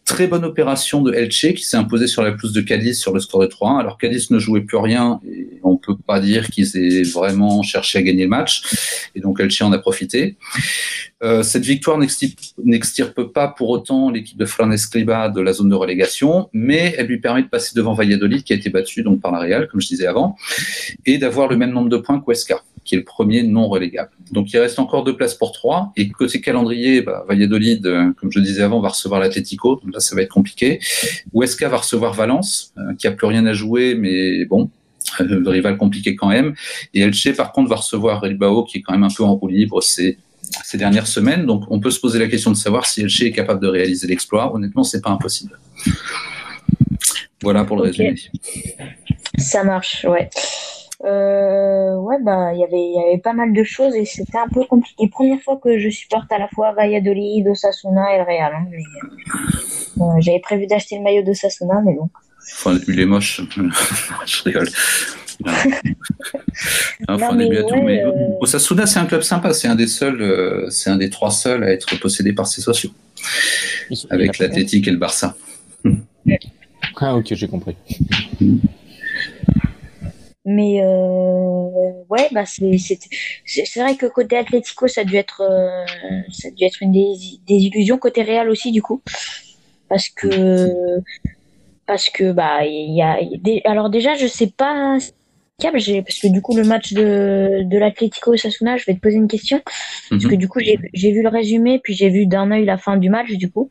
Très bonne opération de Elche qui s'est imposé sur la pelouse de Cadiz sur le score de 3-1. Alors Cadiz ne jouait plus rien et on peut pas dire qu'ils aient vraiment cherché à gagner le match. Et donc Elche en a profité. Euh, cette victoire n'extirpe pas pour autant l'équipe de Fran Escriba de la zone de relégation, mais elle lui permet de passer devant Valladolid qui a été battu donc par la Real, comme je disais avant, et d'avoir le même nombre de points qu'Huesca qui est le premier non relégable. Donc il reste encore deux places pour trois. Et côté calendrier, bah, Valladolid, euh, comme je disais avant, va recevoir l'Atlético. Donc là, ça va être compliqué. Huesca va recevoir Valence, euh, qui a plus rien à jouer, mais bon, euh, [laughs] le rival compliqué quand même. Et Elche, par contre, va recevoir Bilbao, qui est quand même un peu en roue libre ces, ces dernières semaines. Donc on peut se poser la question de savoir si Elche est capable de réaliser l'exploit. Honnêtement, c'est pas impossible. Voilà pour le résumé. Ça marche, ouais. Euh, ouais, bah, il y avait, y avait pas mal de choses et c'était un peu compliqué. Première fois que je supporte à la fois Valladolid, Osasuna et le Real. Hein, euh, J'avais prévu d'acheter le maillot d'Osasuna, mais bon. Enfin, il est moche. [laughs] je rigole. [laughs] enfin. Mais euh, Osasuna, c'est un club sympa. C'est un des seuls, euh, c'est un des trois seuls à être possédé par ses sociaux. Avec l'Athletic et le Barça. Ah, ok, j'ai compris. Mais euh, ouais, bah c'est c'est vrai que côté Atlético, ça a dû être euh, ça a dû être une des, des illusions côté Real aussi du coup, parce que parce que bah il y a alors déjà je sais pas parce que du coup le match de, de l'Atlético Sasuna, je vais te poser une question parce que mhm. du coup j'ai vu le résumé puis j'ai vu d'un œil la fin du match du coup.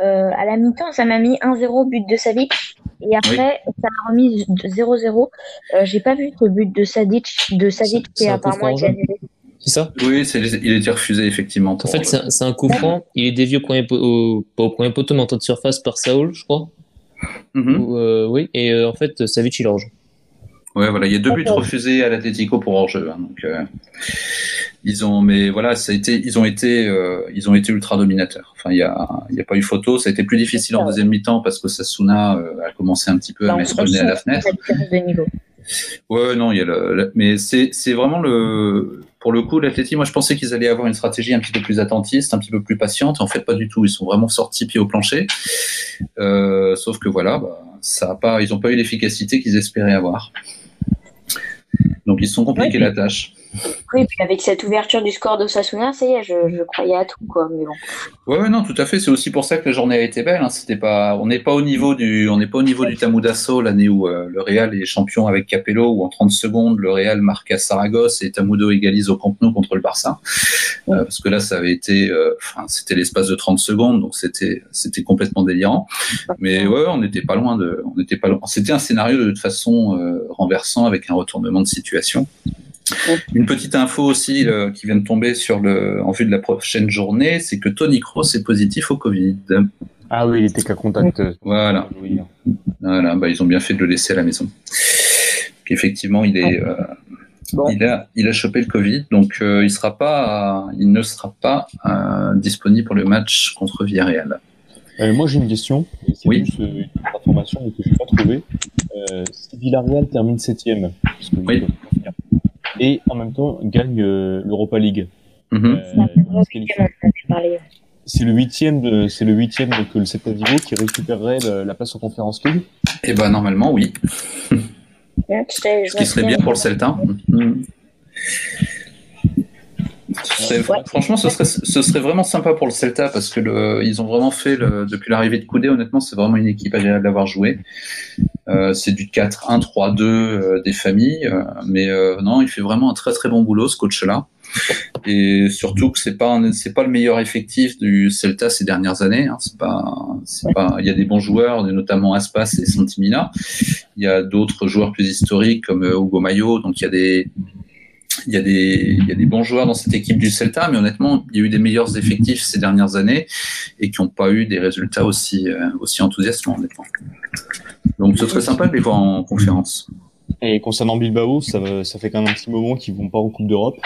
Euh, à la mi-temps, ça m'a mis 1-0 but de Savic et après, ça m'a remis 0-0. Euh, J'ai pas vu le but de Sadic, de Sadic qui est apparemment été C'est ça? Oui, il a été refusé effectivement. En fait, c'est un coup franc. Il est dévié au premier, au, pas au premier poteau, mais en temps de surface par Saoul, je crois. Mhm. euh, oui, et euh, en fait, Savic, il a rejoint. Ouais, voilà, il y a deux buts refusés à l'Atlético pour hors-jeu. Hein, donc, euh, ils ont, mais voilà, ça a été, ils ont été, euh, ils ont été ultra dominateurs. Enfin, il y a, il y a pas eu photo. Ça a été plus difficile en deuxième mi-temps parce que Sasuna euh, a commencé un petit peu à mettre le nez à la fenêtre. Ouais, non, il y a le, mais c'est, c'est vraiment le, pour le coup, l'Athletic, moi, je pensais qu'ils allaient avoir une stratégie un petit peu plus attentiste, un petit peu plus patiente. En fait, pas du tout. Ils sont vraiment sortis pied au plancher. Sauf que voilà, bah, ça a pas, ils ont pas eu l'efficacité qu'ils espéraient avoir. Donc ils se sont compliqués la tâche. Oui, puis avec cette ouverture du score de Sasuna, ça y est, je, je croyais à tout, quoi. Mais bon. Ouais, non, tout à fait. C'est aussi pour ça que la journée a été belle. Hein. C'était pas, on n'est pas au niveau du, on n'est pas au niveau du l'année où euh, le Real est champion avec Capello, où en 30 secondes le Real marque à Saragosse et Tamudo égalise au Camp Nou contre le Barça. Euh, parce que là, ça avait été, euh, enfin, c'était l'espace de 30 secondes, donc c'était, c'était complètement délirant. Mais ouais, on n'était pas loin de, on n'était pas loin. C'était un scénario de toute façon renversant avec un retournement de situation. Une petite info aussi euh, qui vient de tomber sur le, en vue de la prochaine journée, c'est que Tony Kroos est positif au Covid. Ah oui, il était qu'à contact. Voilà. Voilà, bah, ils ont bien fait de le laisser à la maison. Effectivement, il est, euh, il a, il a chopé le Covid, donc euh, il sera pas, il ne sera pas disponible pour le match contre Villarreal. Euh, moi, j'ai une question. C'est Oui. plus euh, une information que je n'ai pas trouvée. Euh, si Villarreal termine septième, parce que Oui. Et en même temps gagne euh, l'Europa League, Mhm. euh, C'est parlé. c'est le huitième, de- c'est le huitième que le Celta Vigo qui récupérerait le- la place en Conférence League. Eh ben normalement oui. Ce qui serait bien pour le Celta. Mhm. Ouais. Franchement, ce serait, ce serait vraiment sympa pour le Celta parce que le, ils ont vraiment fait, le, depuis l'arrivée de Koudé, honnêtement, c'est vraiment une équipe agréable d'avoir joué. Euh, c'est du 4-1, 3-2 euh, des familles, euh, mais non, il fait vraiment un très très bon boulot ce coach-là. Et surtout que c'est pas c'est pas le meilleur effectif du Celta ces dernières années. Hein. C'est pas c'est pas il y a des bons joueurs, notamment Aspas et Santimina. Il y a d'autres joueurs plus historiques comme Hugo Mayo. Donc il y a des il y, a des, il y a des bons joueurs dans cette équipe du Celta, mais honnêtement, il y a eu des meilleurs effectifs ces dernières années et qui n'ont pas eu des résultats aussi, euh, aussi enthousiasmants, honnêtement. Donc ce serait sympa de les voir en conférence. Et concernant Bilbao, ça, ça fait quand même un petit moment qu'ils vont pas en Coupe d'Europe.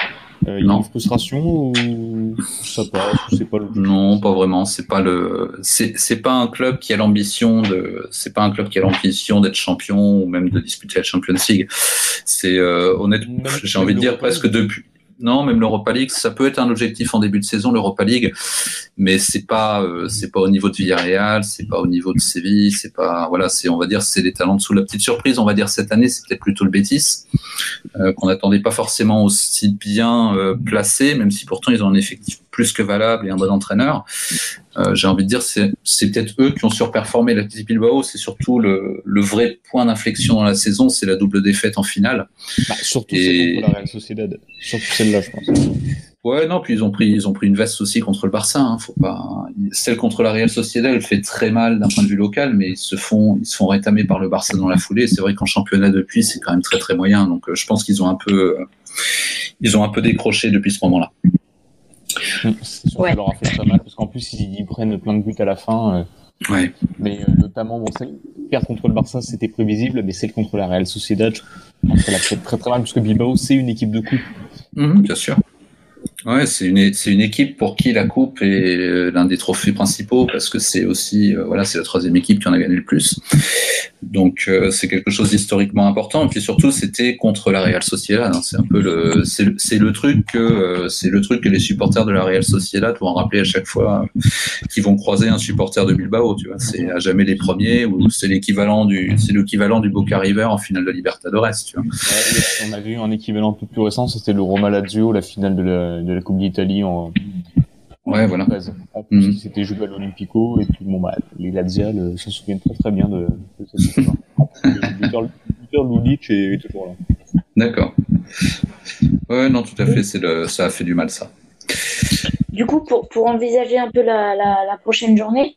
Euh, il y a une frustration ou ça passe ou c'est pas le Non, pas vraiment. C'est pas le, c'est c'est pas un club qui a l'ambition de, c'est pas un club qui a l'ambition d'être champion ou même de disputer la Champions League. C'est euh, honnêtement, j'ai envie de dire presque depuis. Non, même l'Europa League, ça peut être un objectif en début de saison, l'Europa League, mais c'est pas, euh, c'est pas au niveau de Villarreal, c'est pas au niveau de Séville, c'est pas, voilà, c'est, on va dire, c'est les talents dessous. La petite surprise, on va dire cette année, c'est peut-être plutôt le Betis, euh, qu'on n'attendait pas forcément aussi bien euh, placé, même si pourtant ils ont un effectif plus que valable et un bon entraîneur. Euh, j'ai envie de dire, c'est, peut-être eux qui ont surperformé la petite Bilbao. C'est surtout le, le vrai point d'inflexion dans la saison, c'est la double défaite en finale. Bah, surtout Et- la Real Sociedad. Surtout celle-là, je pense. Ouais, non, puis ils ont pris, ils ont pris une veste aussi contre le Barça. Hein, faut pas. Celle contre la Real Sociedad, elle fait très mal d'un point de vue local, mais ils se font, ils se font rétamer par le Barça dans la foulée. C'est vrai qu'en championnat depuis, c'est quand même très très moyen. Donc, euh, je pense qu'ils ont un peu, euh, ils ont un peu décroché depuis ce moment-là. C'est sûr que Ouais. Ça leur a fait très mal parce qu'en plus ils, ils prennent plein de buts à la fin. euh, Ouais. mais euh, notamment, bon, celle perdre contre le Barça, c'était prévisible, mais celle contre la Real Sociedad, je pense qu'elle a fait très très mal parce que Bilbao, c'est une équipe de coupe. Mhm, bien sûr. Ouais, c'est une, c'est une équipe pour qui la coupe est euh, l'un des trophées principaux parce que c'est aussi, euh, voilà, c'est la troisième équipe qui en a gagné le plus. Donc euh, c'est quelque chose d'historiquement important. Et puis surtout, c'était contre la Real Sociedad. hein. C'est un peu le, c'est le, c'est le truc que, euh, c'est le truc que les supporters de la Real Sociedad vont rappeler à chaque fois euh, qu'ils vont croiser un supporter de Bilbao. Tu vois, c'est à jamais les premiers ou c'est l'équivalent du, c'est l'équivalent du Boca River en finale de Libertadores. Tu vois. On avait eu un équivalent un plus récent, c'était le Roma Lazio, la finale de la, de la Coupe d'Italie en Ouais, voilà. 2013. En plus, Mhm. c'était joué à l'Olympico et puis bon bah les Lazial euh, s'en souviennent très très bien de, de cette histoire. [laughs] Le buteur, le buteur Lulic est, est toujours là. D'accord. Ouais, non, tout à fait. C'est le, ça a fait du mal, ça. Du coup, pour, pour envisager un peu la, la, la prochaine journée,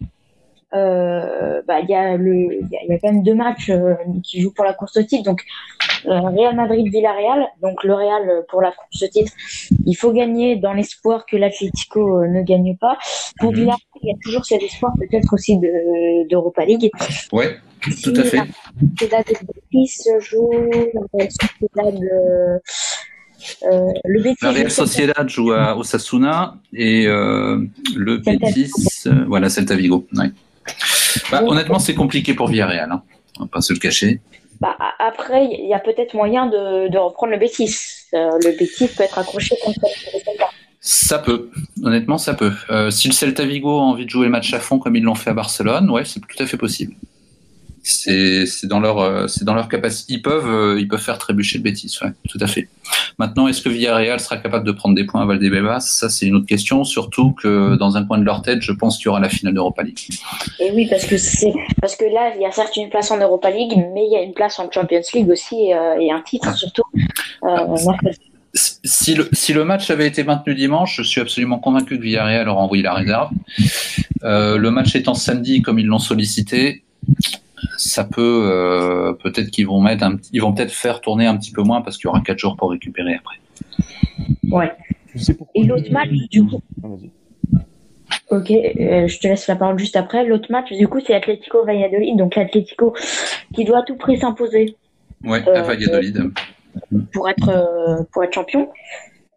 euh, bah, il y, a le- il y, a, y a quand même deux matchs euh, qui jouent pour la course au titre. Donc, euh, Real Madrid-Villarreal. Donc, le Real euh, pour la course au titre, il faut gagner dans l'espoir que l'Atlético euh, ne gagne pas. Pour Mhm. Villarreal, il y a toujours cet espoir peut-être aussi de- d'Europa League. Ouais, tout à fait. De joue la euh, euh, le Betis La Real joue- Sociedad joue à Osasuna et euh, le Betis, euh, voilà, Celta Vigo. Ouais. Bah, honnêtement, c'est compliqué pour Villarreal. Hein. On va pas se le cacher. Bah, après, il y a peut-être moyen de, reprendre le Betis. Euh, le Betis peut être accroché contre le Celta. Ça peut. Honnêtement, ça peut. Euh, si le Celta Vigo a envie de jouer le match à fond comme ils l'ont fait à Barcelone, ouais, c'est tout à fait possible. C'est dans leur euh, c'est dans leur capacité. Ils peuvent euh, ils peuvent faire trébucher le Betis, ouais, tout à fait. Maintenant, est-ce que Villarreal sera capable de prendre des points à Valdebebas Ça, c'est une autre question. Surtout que dans un coin de leur tête, je pense qu'il y aura la finale d'Europa League. Et oui, parce que c'est parce que là, il y a certes une place en Europa League, mais il y a une place en Champions League aussi euh, et un titre surtout. Euh, mercredi. Si le, si le match avait été maintenu dimanche, je suis absolument convaincu que Villarreal aurait envoyé la réserve. Euh, le match étant samedi, comme ils l'ont sollicité, ça peut euh, peut-être qu'ils vont mettre un, ils vont peut-être faire tourner un petit peu moins parce qu'il y aura quatre jours pour récupérer après. ouais. Et l'autre match, du coup, Ah, ok, euh, je te laisse la parole juste après. L'autre match, du coup, c'est Atlético Valladolid, donc l'Atlético qui doit à tout prix s'imposer Ouais, Euh, à Valladolid. pour être euh, pour être champion.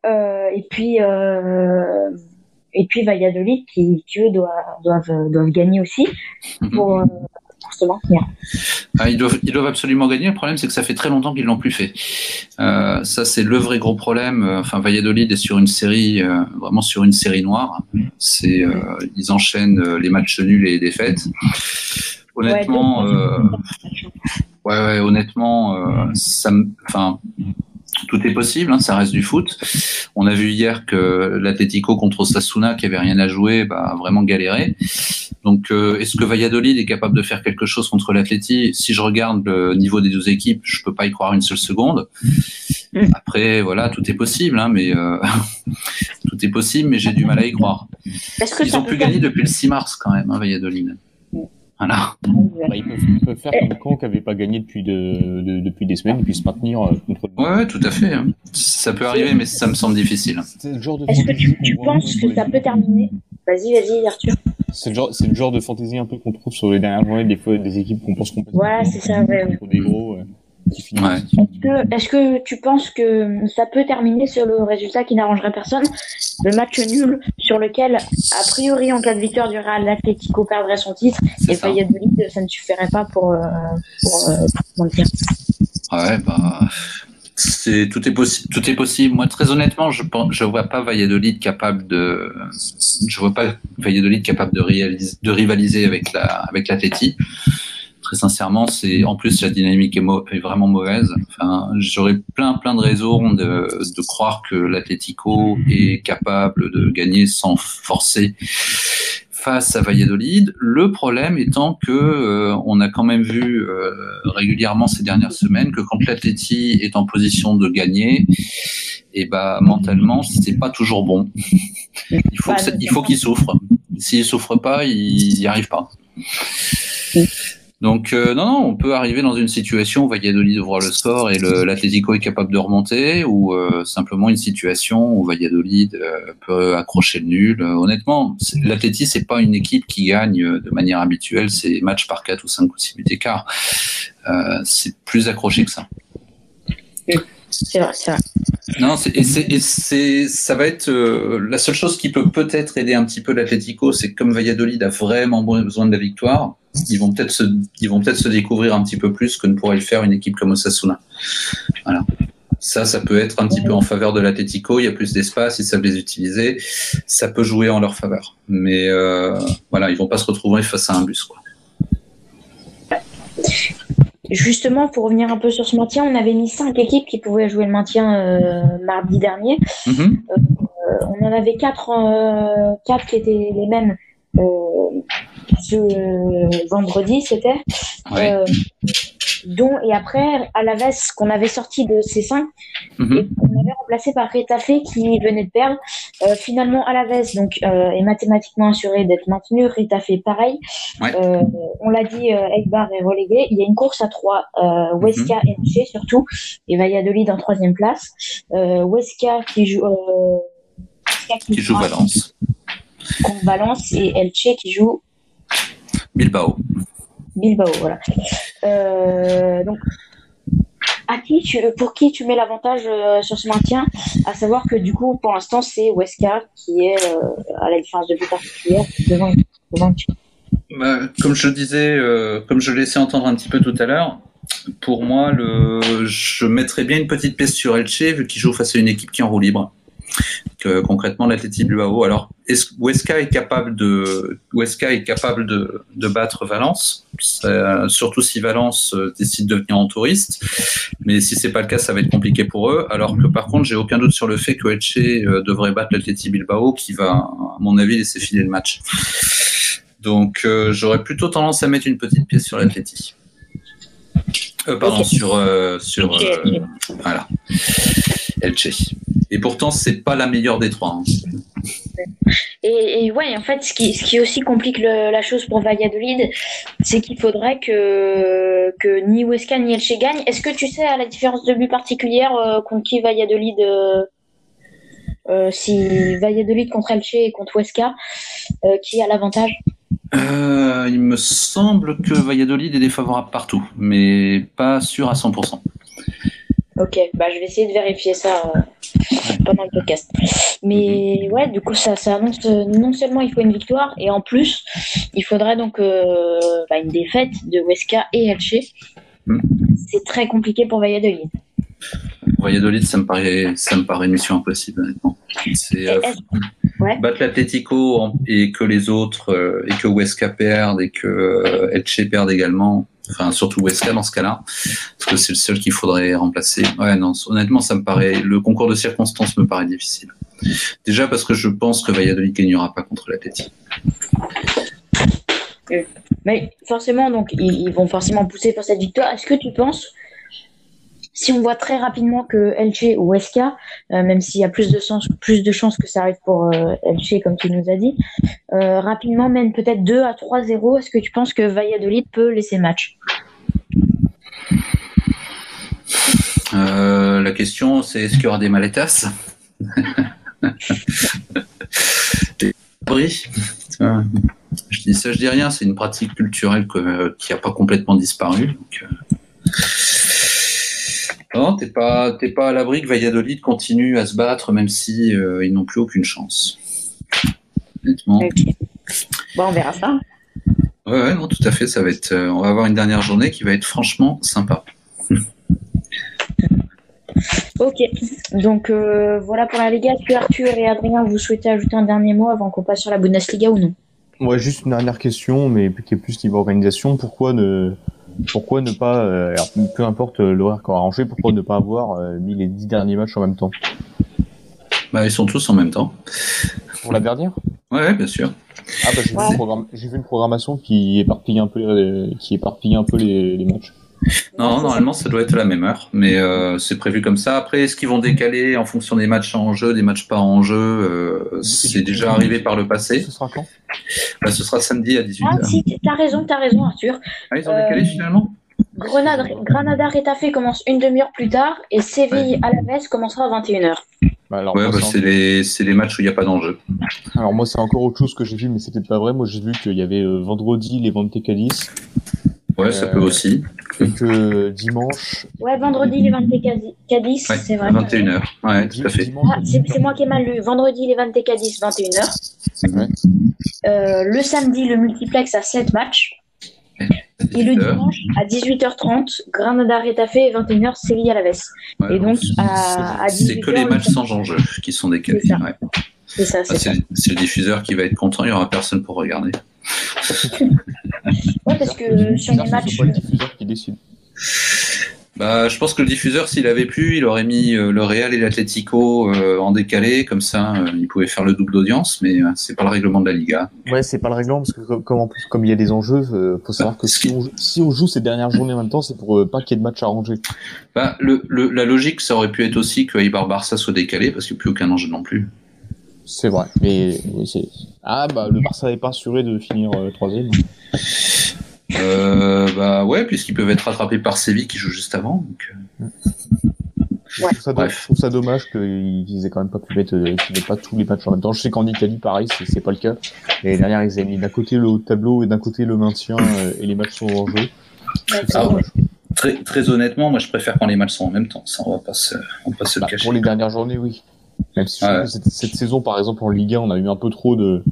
Euh, et puis euh, et puis Valladolid qui, qui eux doivent, doivent, doivent gagner aussi Mhm. pour, euh, pour se maintenir. Ah, ils, doivent, ils doivent absolument gagner. Le problème, c'est que ça fait très longtemps qu'ils l'ont plus fait. Euh, ça, c'est le vrai gros problème. Euh, Enfin, Valladolid est sur une série, euh, vraiment sur une série noire. C'est, euh, ils enchaînent les matchs nuls et les défaites. Honnêtement, Ouais, euh, ouais, ouais, honnêtement, euh, ça, me- enfin, tout est possible. Hein, ça reste du foot. On a vu hier que l'Atlético contre Osasuna, qui avait rien à jouer, bah, a vraiment galéré. Donc, euh, est-ce que Valladolid est capable de faire quelque chose contre l'Atleti? Si je regarde le niveau des deux équipes, je peux pas y croire une seule seconde. Après, voilà, tout est possible, hein, mais euh, [laughs] tout est possible, mais j'ai du mal à y croire. Ils ont pu gagner depuis le 6 mars quand même, hein, Valladolid. Voilà. Bah, ils, peuvent, ils peuvent faire comme Caen qui n'avait pas gagné depuis, de, de- depuis des semaines et puis se maintenir euh, contre le Ouais, ouais, tout à fait. hein. Ça peut arriver, mais ça me semble difficile. C'est le genre de Est-ce que tu, qu'on penses que ça peut terminer? Vas-y, vas-y, Arthur. C'est le, genre, c'est le genre de fantaisie un peu qu'on trouve sur les dernières journées, des fois des équipes qu'on pense complètement. Voilà, c'est ça, ouais, ouais. Des gros. Ouais. Est-ce que, tu penses que ça peut terminer sur le résultat qui n'arrangerait personne Le match nul sur lequel, a priori, en cas de victoire du Real, l'Atlético perdrait son titre et ça. Valladolid, ça ne suffirait pas pour, euh, pour, euh, pour maintenir. Ouais, bah, c'est tout est possible. Tout est possible. Moi, très honnêtement, je pense, je vois pas Valladolid capable de, je vois pas Valladolid capable de réaliser, de rivaliser avec la, avec l'Atleti. Très sincèrement, c'est en plus la dynamique est, vraiment mauvaise. J'aurais plein plein de raisons de, croire que l'Atlético est capable de gagner sans forcer face à Valladolid. Le problème étant que euh, on a quand même vu euh, régulièrement ces dernières semaines que quand l'Atleti est en position de gagner, et bah mentalement c'est pas toujours bon. Il faut qu'il souffre. S'il souffre pas, il n'y arrive pas. Donc euh, non, non, on peut arriver dans une situation où Valladolid ouvre le score et l'Atlético est capable de remonter, ou euh, simplement une situation où Valladolid euh, peut accrocher le nul. Honnêtement, c'est- l'Atleti c'est pas une équipe qui gagne de manière habituelle ces matchs par 4 ou 5 ou 6 buts d'écart. C'est plus accroché que ça. C'est vrai, c'est vrai. Non, c'est, et c'est, et c'est, ça va être euh, la seule chose qui peut peut-être aider un petit peu l'Atlético, c'est que comme Valladolid a vraiment besoin de la victoire, ils vont peut-être se, ils vont peut-être se découvrir un petit peu plus que ne pourrait le faire une équipe comme Osasuna. Voilà. Ça, ça peut être un petit peu en faveur de l'Atlético. Il y a plus d'espace, ils savent les utiliser. Ça peut jouer en leur faveur. Mais euh, voilà, ils vont pas se retrouver face à un bus. Quoi. Justement, pour revenir un peu sur ce maintien, on avait mis cinq équipes qui pouvaient jouer le maintien euh, mardi dernier. Mhm. Euh, on en avait quatre, quatre qui étaient les mêmes. Euh, ce vendredi, c'était. Ouais. Euh, dont et après Alaves qu'on avait sorti de ces cinq Mhm. et qu'on avait remplacé par Retafe qui venait de perdre. Euh, finalement Alaves donc euh, est mathématiquement assuré d'être maintenu. Retafe pareil. Ouais. Euh, on l'a dit, euh, Eibar est relégué. Il y a une course à trois. Euh, Huesca et Elche surtout et Valladolid en troisième place. Euh, Huesca qui joue. Euh, Huesca Qui joue Valence. contre Valence et Elche qui joue Bilbao. Bilbao, voilà. Euh, donc, à qui tu, pour qui tu mets l'avantage euh, sur ce maintien? À savoir que du coup, pour l'instant, c'est Weska qui est euh, à la différence de but particulière devant. devant Bah, comme je disais, euh, comme je laissais entendre un petit peu tout à l'heure, pour moi, le, je mettrais bien une petite pièce sur Elche vu qu'il joue face à une équipe qui est en roue libre. Concrètement, l'Atleti Bilbao. Alors, est-ce Huesca est capable de, Huesca est capable de, de battre Valence, Ça- surtout si Valence euh, décide de venir en touriste. Mais si c'est pas le cas, ça va être compliqué pour eux. Alors que par contre, j'ai aucun doute sur le fait que Elche euh, devrait battre l'Atleti Bilbao, qui va, à mon avis, laisser filer le match. Donc, euh, j'aurais plutôt tendance à mettre une petite pièce sur l'Atleti. Euh, pardon, sur, euh, sur euh, voilà, Elche. Et pourtant, c'est pas la meilleure des trois. hein. Et, et ouais, en fait, ce qui, ce qui aussi complique le- la chose pour Valladolid, c'est qu'il faudrait que, que ni Huesca ni Elche gagnent. Est-ce que tu sais, à la différence de but particulière, euh, contre qui Valladolid, euh, euh, si Valladolid contre Elche et contre Huesca, euh, qui a l'avantage? Euh, il me semble que Valladolid est défavorable partout, mais pas sûr à 100%. Ok, bah je vais essayer de vérifier ça euh, pendant le podcast. Mais ouais, du coup, ça, ça annonce euh, non seulement il faut une victoire, et en plus, il faudrait donc euh, bah, une défaite de Huesca et Elche. Mm. C'est très compliqué pour Valladolid. Valladolid, ça me paraît, ça me paraît une mission impossible, honnêtement. C'est Ouais. battre l'Atlético en- et que les autres, et que Huesca perdent et que Elche perde également. Enfin, surtout Huesca dans ce cas-là, parce que c'est le seul qu'il faudrait remplacer. Ouais, non, honnêtement, ça me paraît, le concours de circonstances me paraît difficile. Déjà parce que je pense que Valladolid gagnera pas contre l'Atlético. Mais forcément, donc, ils, ils vont forcément pousser pour cette victoire. Est-ce que tu penses, si on voit très rapidement que Elche ou Huesca, euh, même s'il y a plus de, sens, plus de chances que ça arrive pour euh, Elche, comme tu nous as dit, euh, rapidement mène peut-être 2 à 3-0, est-ce que tu penses que Valladolid peut laisser match? Euh, la question, c'est est-ce qu'il y aura des maletas [laughs] Des abris? Je dis ça, je dis rien. C'est une pratique culturelle que- qui n'a pas complètement disparu. Donc, euh, Non, t'es pas, t'es pas à l'abri que Valladolid continue à se battre, même si euh, ils n'ont plus aucune chance. Honnêtement. Ok. Bon, on verra ça. Ouais, ouais, non, tout à fait. Ça va être. euh, on va avoir une dernière journée qui va être franchement sympa. [laughs] Ok, donc euh, voilà pour la Liga. Est-ce que Arthur et Adrien, vous souhaitez ajouter un dernier mot avant qu'on passe sur la Bundesliga ou non? Ouais, juste une dernière question, mais qui est plus niveau organisation. Pourquoi ne, pourquoi ne pas, euh, alors, peu importe euh, l'horaire qu'on a arrangé, pourquoi ne pas avoir euh, mis les dix derniers matchs en même temps? Bah, ils sont tous en même temps. Pour la dernière? Ouais, ouais, bien sûr. Ah bah j'ai vu, Ouais. une programme- j'ai vu une programmation qui éparpille un peu, les, qui éparpille un peu les, les matchs. Non, normalement, ça doit être à la même heure, mais euh, c'est prévu comme ça. Après, est-ce qu'ils vont décaler en fonction des matchs en jeu, des matchs pas en jeu euh, C'est déjà arrivé par le passé. Ce sera quand? Là, ce sera samedi à 18h. Ah si, t'as raison, t'as raison Arthur. Ah, ils ont décalé Euh, finalement? Grenade, Granada Retafe commence une demi-heure plus tard et Séville à la messe commencera à 21h. bah, alors, Ouais, moi, bah, c'est les, c'est les matchs où il n'y a pas d'enjeu. en- alors moi c'est encore autre chose que j'ai vu, mais c'est peut-être pas vrai. Moi j'ai vu qu'il y avait euh, vendredi les Vente Cadiz Ouais, ça Euh, peut aussi. et que dimanche. Ouais, vendredi les 20 Cadiz, Ouais, c'est vrai. à 21h. Ouais, tout à fait. dimanche, Ah, c'est moi qui ai mal lu. Vendredi les 20 Cadiz, 21h. Ouais. Euh, le samedi, le multiplex à 7 matchs. Et le 18h. dimanche, à 18h30, Granada Retafe et 21h, Séville à la vesse. Ouais, Et donc, à, à 18h, c'est que les matchs sans enjeu qui sont décalés. C'est ça. ouais. C'est ça, Ah, c'est le diffuseur qui va être content, il n'y aura personne pour regarder. [laughs] Ouais, parce que sur les C'est matchs. pas le diffuseur qui décide. Bah, je pense que le diffuseur, s'il avait pu, il aurait mis euh, le Real et l'Atlético euh, en décalé, comme ça, euh, il pouvait faire le double d'audience, mais c'est pas le règlement de la Liga. Ouais, c'est pas le règlement parce que comme, comme en plus comme il y a des enjeux, faut savoir que si on, si on joue ces dernières journées en même temps, c'est pour pas qu'il y ait de match à ranger. Bah, le, le- la logique, ça aurait pu être aussi que Eibar Barça soit décalé, parce qu'il n'y a plus aucun enjeu non plus. C'est vrai. Mais oui, c'est ah bah le Barça n'est pas assuré de finir troisième. Euh, bah ouais, puisqu'ils peuvent être rattrapés par Séville qui joue juste avant. donc, euh, Je trouve ça, do- Bref. je trouve ça dommage qu'ils aient quand même pas pu mettre, euh, pas tous les matchs en même temps. Je sais qu'en Italie, pareil, c'est pas le cas. Et derrière, ils avaient mis d'un côté le haut de tableau et d'un côté le maintien euh, et les matchs sont en jeu. Ah. Très, très honnêtement, moi je préfère quand les matchs sont en même temps. Ça, on va pas se, on va pas se le Bah, cacher. pour les dernières journées, oui. Même si Ouais. cette, cette saison, par exemple, en Ligue 1, on a eu un peu trop de,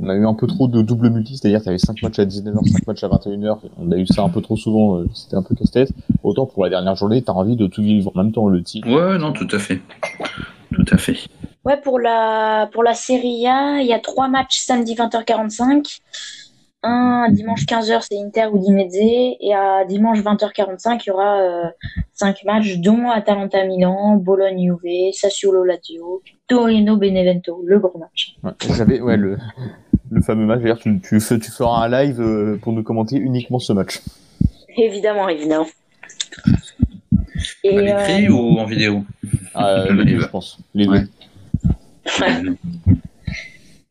on a eu un peu trop de double multi, c'est-à-dire que tu avais 5 matchs à 19h, 5 matchs à 21h, on a eu ça un peu trop souvent, euh, c'était un peu casse-tête. Autant pour la dernière journée, t'as envie de tout vivre en même temps, le titre. Ouais, non, tout à fait. Tout à fait. Ouais, pour la, pour la Serie A, il y a trois matchs samedi 20h45. Un dimanche 15h, c'est Inter ou Dinezze. Et à dimanche 20h45, il y aura euh, cinq matchs, dont Atalanta Milan, Bologne Juve, Sassuolo Lazio, Torino Benevento, le gros match. Ouais, J'avais, ouais, le, le fameux match, d'ailleurs, tu, tu, tu feras un live euh, pour nous commenter uniquement ce match. Évidemment, évidemment. Et, À l'écrit euh, ou en vidéo? Euh, les deux, live. [laughs] je pense. Les Ouais.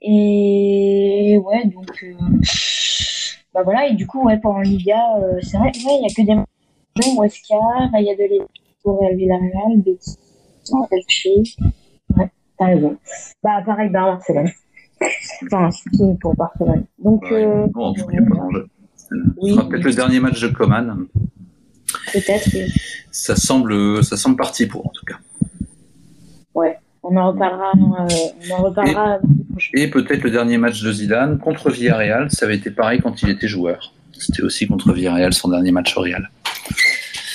Et ouais, donc euh, bah voilà, et du coup, ouais, pendant Liga, euh, c'est vrai, ouais, il n'y a que des matchs, Huesca, Valladolid, Real Villarreal, Betis, Elche. Ouais, t'as raison. Bah pareil, bah Barcelone. Enfin, c'est pour Barcelone. Donc, Ouais, euh, bon, il n'y a pas d'enjeu. Ce oui, sera peut-être oui. le dernier match de Coman. peut-être. Ça semble, ça semble parti pour en tout cas. Ouais, on en reparlera. on en reparlera. Et, et peut-être le dernier match de Zidane contre Villarreal, ça avait été pareil quand il était joueur. C'était aussi contre Villarreal son dernier match au Real.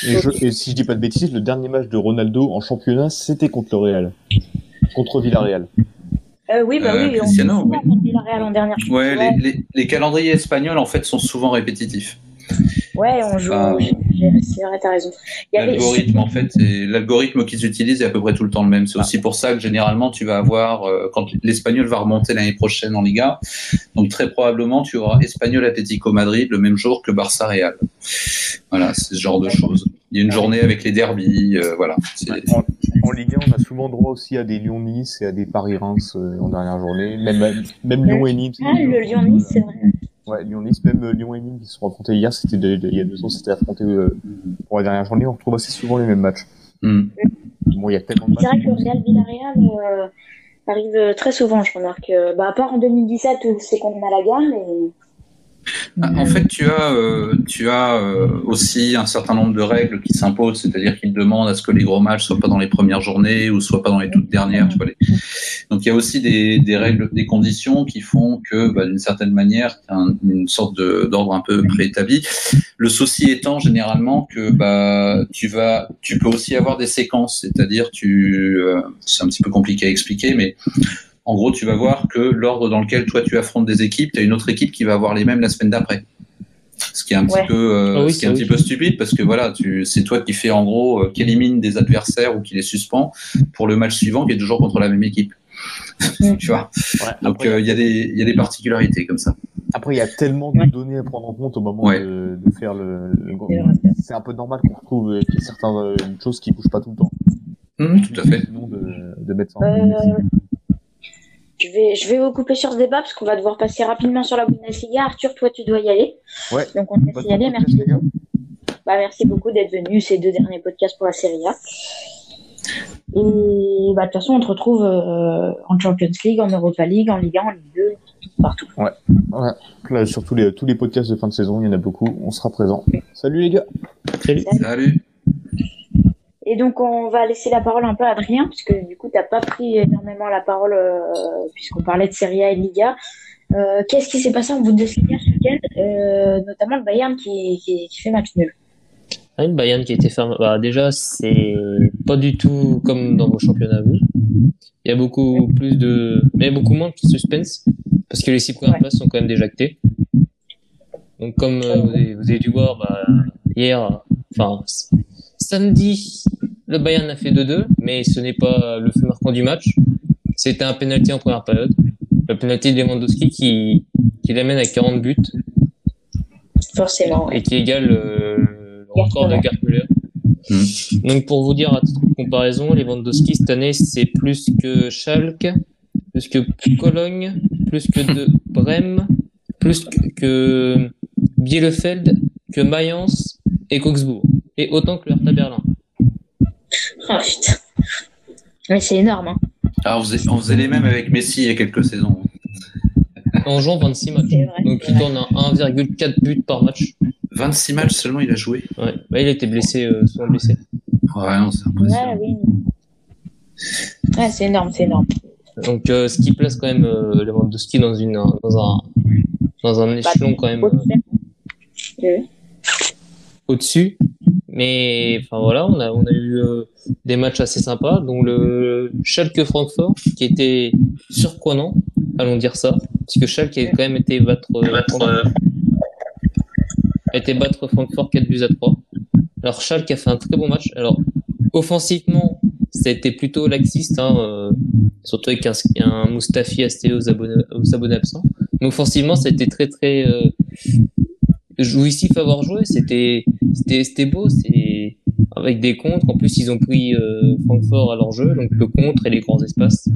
Et, si je dis pas de bêtises, le dernier match de Ronaldo en championnat, c'était contre le Real, contre Villarreal. Euh, oui, bah euh, oui, Cristiano, on oui. Villarreal en dernière. Ouais, les, les, les, calendriers espagnols en fait sont souvent répétitifs. Ouais, on joue. Ah. C'est vrai, t'as raison. L'algorithme, en fait, l'algorithme qu'ils utilisent est à peu près tout le temps le même. C'est aussi pour ça que généralement, tu vas avoir, euh, quand l'Espagnol va remonter l'année prochaine en Liga, donc très probablement, tu auras Espagnol Atlético Madrid le même jour que Barça Real. Voilà, c'est ce genre de choses. Il y a une journée avec les derbies, euh, voilà. En, en, Ligue 1, on a souvent droit aussi à des Lyon-Nice et à des Paris-Reims euh, en dernière journée. Même, même Lyon et Nice. Ah, le Lyon-Nice, c'est vrai. Ouais, Lyon-Nice, même euh, Lyon et Nîmes qui se sont affrontés hier, c'était il y a deux ans, c'était affronté euh, pour la dernière journée. On retrouve assez souvent les mêmes matchs. Mm. Bon, il y a tellement de matchs. C'est vrai que le Real Villarreal euh, arrive très souvent, je remarque. Bah, à part en 2017 où c'est contre Malaga, mais en fait, tu as, euh, tu as euh, aussi un certain nombre de règles qui s'imposent, c'est-à-dire qu'ils demandent à ce que les gros matchs soient pas dans les premières journées ou soient pas dans les toutes dernières. Tu vois, les... Donc, il y a aussi des, des, règles, des conditions qui font que, bah, d'une certaine manière, tu as une sorte d'ordre un peu préétabli. Le souci étant généralement que bah, tu vas, tu peux aussi avoir des séquences, c'est-à-dire tu, euh, c'est un petit peu compliqué à expliquer, mais en gros, tu vas voir que l'ordre dans lequel toi tu affrontes des équipes, tu as une autre équipe qui va avoir les mêmes la semaine d'après. Ce qui est un petit peu, euh, ah oui, ce qui est un petit peu stupide parce que voilà, c'est toi qui fais en gros, euh, qui élimine des adversaires ou qui les suspend pour le match suivant qui est toujours contre la même équipe. [laughs] tu vois. Ouais, Donc il euh, y a des, il y a des particularités comme ça. Après, il y a tellement de données à prendre en compte au moment de, de, faire le. le... C'est un peu normal qu'on retrouve euh, certaines choses qui bougent pas tout le temps. Mmh, tout à fait. Sinon de, de mettre ça en je vais, je vais vous couper sur ce débat parce qu'on va devoir passer rapidement sur la Bundesliga. Arthur, toi, tu dois y aller. Ouais. Donc, on va y aller. Merci. Bah, merci beaucoup d'être venu ces deux derniers podcasts pour la Serie A. Et bah, de toute façon, on te retrouve euh, en Champions League, en Europa League, en Ligue 1, en Ligue 2, partout. Ouais. ouais. Là, sur tous les, tous les podcasts de fin de saison, il y en a beaucoup. On sera présent. Salut les gars. Salut. Salut. Et donc, on va laisser la parole un peu à Adrien, puisque du coup, tu n'as pas pris énormément la parole, euh, puisqu'on parlait de Serie A et Liga. Euh, Qu'est-ce qui s'est passé en Bundesliga ce week-end, euh, notamment le Bayern qui, qui, qui fait match nul? Ah, le Bayern qui a été fermé. Bah, déjà, c'est pas du tout comme dans vos championnats, vous. Il y a beaucoup plus de. Mais beaucoup moins de suspense, parce que les six premières ouais. places sont quand même déjà actées. Donc, comme vous, avez, vous, avez, dû voir bah, hier, enfin, samedi, le Bayern a fait 2-2, mais ce n'est pas le fait marquant du match. C'était un penalty en première période. Le penalty de Lewandowski qui, qui l'amène à 40 buts. Forcément. Et qui égale euh, le record de Gerd Müller. Mmh. Donc pour vous dire à titre de comparaison, Lewandowski cette année c'est plus que Schalke, plus que Cologne, plus que de Brême, plus que, que Bielefeld, que Mayence et Augsbourg et autant que le Hertha Berlin. Oh putain. Mais c'est énorme. Hein. Alors, on faisait, on faisait, les mêmes avec Messi il y a quelques saisons. En jouant 26 matchs. Vrai, Donc il tourne à 1,4 buts par match. 26 matchs seulement il a joué. Ouais, bah, il était blessé, euh, souvent blessé. Ouais, non, c'est impressionnant. Ouais, oui. ouais c'est énorme, c'est énorme. Donc euh, ce qui place quand même euh, Lewandowski dans, une, dans, un, dans un échelon quand même. Euh, au-dessus. Mais enfin voilà, on a, on a eu euh, des matchs assez sympas, dont le Schalke Francfort qui était surprenant, allons dire ça, parce que Schalke a quand même été battre, euh, a été battre Francfort 4 buts à 3. Alors Schalke a fait un très bon match. Alors offensivement, ça a été plutôt laxiste, hein, euh, surtout avec un, un Mustafi Asté aux abonnés, aux abonnés absents. Mais offensivement, ça a été très très jouissif à avoir joué. C'était c'était beau. C'est avec des contres. En plus, ils ont pris euh, Francfort à leur jeu, donc le contre et les grands espaces,